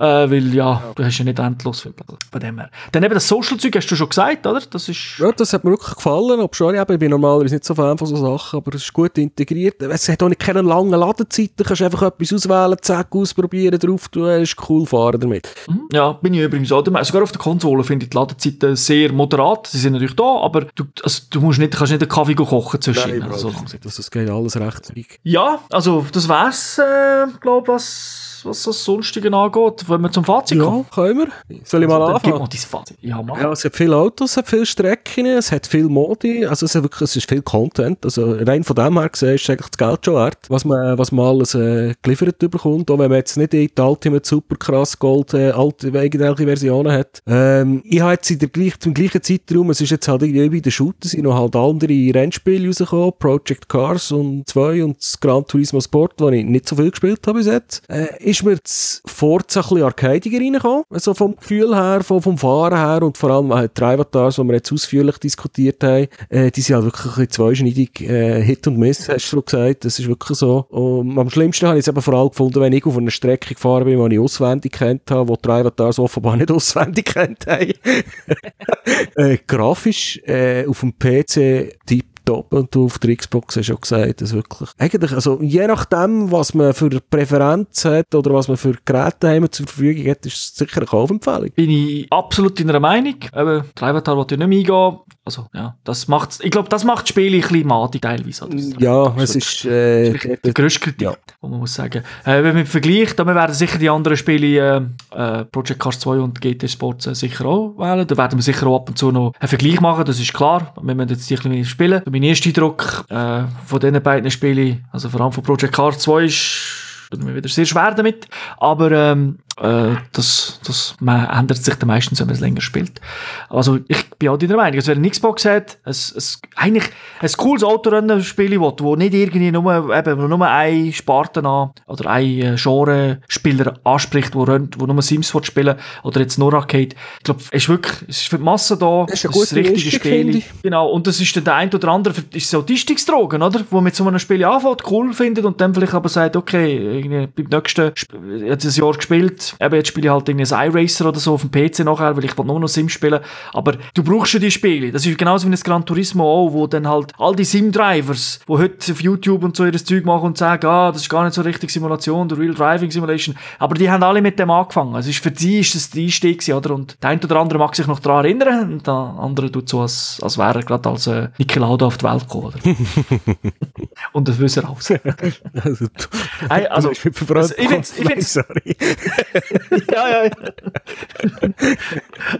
äh, weil ja, du hast ja nicht endlos viel Platz. Von dem her. Dann eben das Social-Zeug hast du schon gesagt, oder? Das ist...
Ja, das hat mir wirklich gefallen, ob schon, ich bin normalerweise nicht so Fan von so Sachen, aber es ist gut integriert. Es hat auch nicht keine langen Ladezeiten, du kannst einfach etwas auswählen, zack, ausprobieren, drauf tun, ist cool fahren damit.
Mhm. Ja, bin ich übrigens auch. Sogar auf der Konsole finde ich die Ladezeiten sehr moderat. Sie sind natürlich da, aber du, also, du musst nicht, kannst nicht einen Kaffee kochen zwischen
Nein, also, so das, das geht alles recht
Ja, also das wär's, äh, glaube ich, was was das Sonstige angeht, wenn wir zum Fazit
ja, kommen. können wir. Soll ich mal also, anfangen?
Gib mal Fazit. Ja, mach.
ja, es hat viele Autos, es hat viele Strecken, es hat viel Modi, also es, hat wirklich, es ist viel Content. Also rein von dem her gesehen ist eigentlich das Geld schon wert, was man, was man alles äh, geliefert bekommt, auch wenn man jetzt nicht die Ultimate Super krass Gold, äh, alte, irgendwelche Versionen hat. Ähm, ich habe jetzt in der gleich, zum gleichen Zeitraum, es ist jetzt halt irgendwie bei den Shooter, sind noch halt andere Rennspiele rausgekommen, Project Cars und 2 und das Gran Turismo Sport, wo ich nicht so viel gespielt habe bis jetzt. Äh, ist mir das Forza ein bisschen arcadiger reingekommen, also vom Gefühl her, vom, vom Fahren her und vor allem halt die Avatars, die wir jetzt ausführlich diskutiert haben, äh, die sind halt wirklich ein bisschen zweischneidig, äh, Hit und Miss, hast du gesagt, das ist wirklich so. Und am schlimmsten habe ich es eben vor allem gefunden, wenn ich auf einer Strecke gefahren bin, die ich auswendig kennt habe, wo die Avatars offenbar nicht auswendig kennt haben. äh, grafisch äh, auf dem PC Typ top und du auf der Xbox hast schon gesagt, dass wirklich, eigentlich, also je nachdem, was man für Präferenz hat oder was man für Geräte haben zur Verfügung hat, ist es sicher eine Kaufempfehlung.
Bin ich absolut in einer Meinung. Eben, Treibertal wollte ich nicht mehr eingehen. Also, ja, das macht, ich glaube, das macht das Spiel ein bisschen matig teilweise.
Ja, es ist, äh,
der grösste Kritik, ja. man muss sagen. Äh, wenn man vergleicht, dann werden sicher die anderen Spiele, äh, äh Project Cars 2 und GT Sports äh, sicher auch wählen. Da werden wir sicher auch ab und zu noch einen Vergleich machen, das ist klar. Wir müssen jetzt ein bisschen spielen. Mein erster Eindruck äh, von diesen beiden Spielen, also vor allem von Project Cars 2 ist mir wieder sehr schwer damit. Aber ähm, äh, das, das man ändert sich dann meistens, wenn man es länger spielt. Also ich bin auch deiner Meinung, also wer eine Xbox hat, es, es, eigentlich ein cooles Autorennen-Spiel, wo, wo nicht irgendwie nur, eben, nur ein Sparten an oder ein äh, Genre-Spieler anspricht, wo, wo nur Sims spielen oder jetzt nur Arcade. Ich glaube, es ist wirklich, es ist für die Masse da,
das ist ein das richtige Spiel.
Genau, und das ist dann der ein oder andere, ist so Autistikdrogen, oder? Wo man mit so einem Spiel anfängt, cool findet und dann vielleicht aber sagt, okay, beim nächsten, jetzt ein Jahr gespielt, eben jetzt spiele ich halt irgendwie ein iRacer oder so auf dem PC nachher, weil ich nur noch Sim spielen, aber du brauchst ja die Spiele, das ist genauso wie ein Gran Turismo auch, wo dann halt all die Sim-Drivers, wo heute auf YouTube und so ihr Zeug machen und sagen, ah, das ist gar nicht so richtig Simulation, der Real Driving Simulation, aber die haben alle mit dem angefangen, also ist, für die ist das der Einstieg oder? Und der eine oder andere mag sich noch daran erinnern und der andere tut so, als, als wäre er gerade als äh, Niki Lauda auf die Welt gekommen, oder? und das wissen er aus. also,
also, also, ich ich find's, sorry.
ja, ja, ja.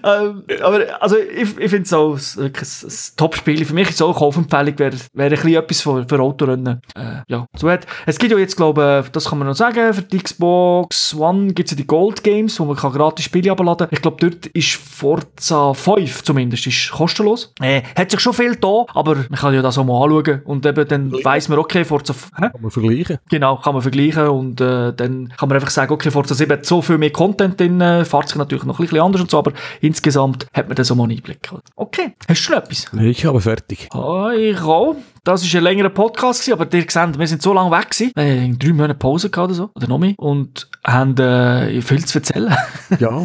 ähm, aber also ich, ich finde es auch wirklich ein, ein Top-Spiel. Für mich ist es auch eine Kaufempfehlung, wäre wär ein bisschen etwas für, für Autorennen. Äh, ja, so hat. Es gibt ja jetzt, glaube ich, das kann man noch sagen, für die Xbox One gibt es ja die Gold Games, wo man kann gratis Spiele abladen kann. Ich glaube, dort ist Forza 5 zumindest ist kostenlos. Äh, hat sich schon viel da, aber man kann ja das auch mal anschauen und eben dann weiss man, okay, Forza...
Hä? Kann man vergleichen.
Genau, kann man vergleichen und äh, dann kann man einfach sagen, okay, Forza 7 hat so viel mehr Content drin, äh, fährt sich natürlich noch ein bisschen anders und so, aber insgesamt hat man da so mal einen Einblick. Okay, hast du schon etwas?
Ich habe fertig.
Ah, ich auch. Das war ein längerer Podcast, gewesen, aber ihr seht, wir sind so lange weg gewesen. Wir haben drei Monate Pause gehabt oder so, oder noch mehr, und haben äh, viel zu erzählen.
Ja.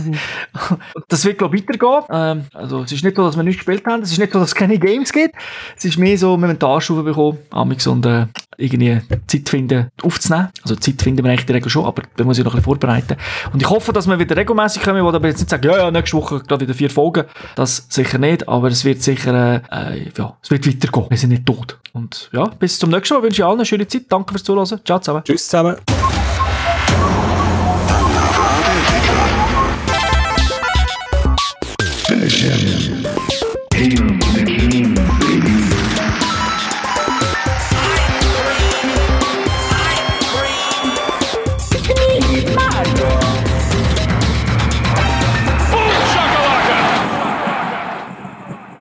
das wird, glaube ich, weitergehen. Ähm, also, es ist nicht so, dass wir nicht gespielt haben, es ist nicht so, dass es keine Games gibt. Es ist mehr so, wir haben die Anstufe bekommen, Amix, und äh, irgendwie Zeit finden, aufzunehmen. Also Zeit finden wir eigentlich in der Regel schon, aber da muss ich noch ein bisschen vorbereiten. Und ich hoffe, dass wir wieder regelmäßig kommen, wo aber jetzt nicht sagen, ja, ja, nächste Woche gerade wieder vier Folgen. Das sicher nicht, aber es wird sicher, äh, ja, es wird weitergehen. Wir sind nicht tot. Und ja, bis zum nächsten Mal wünsche ich allen eine schöne Zeit. Danke fürs Zuhören. Ciao zusammen.
Tschüss zusammen.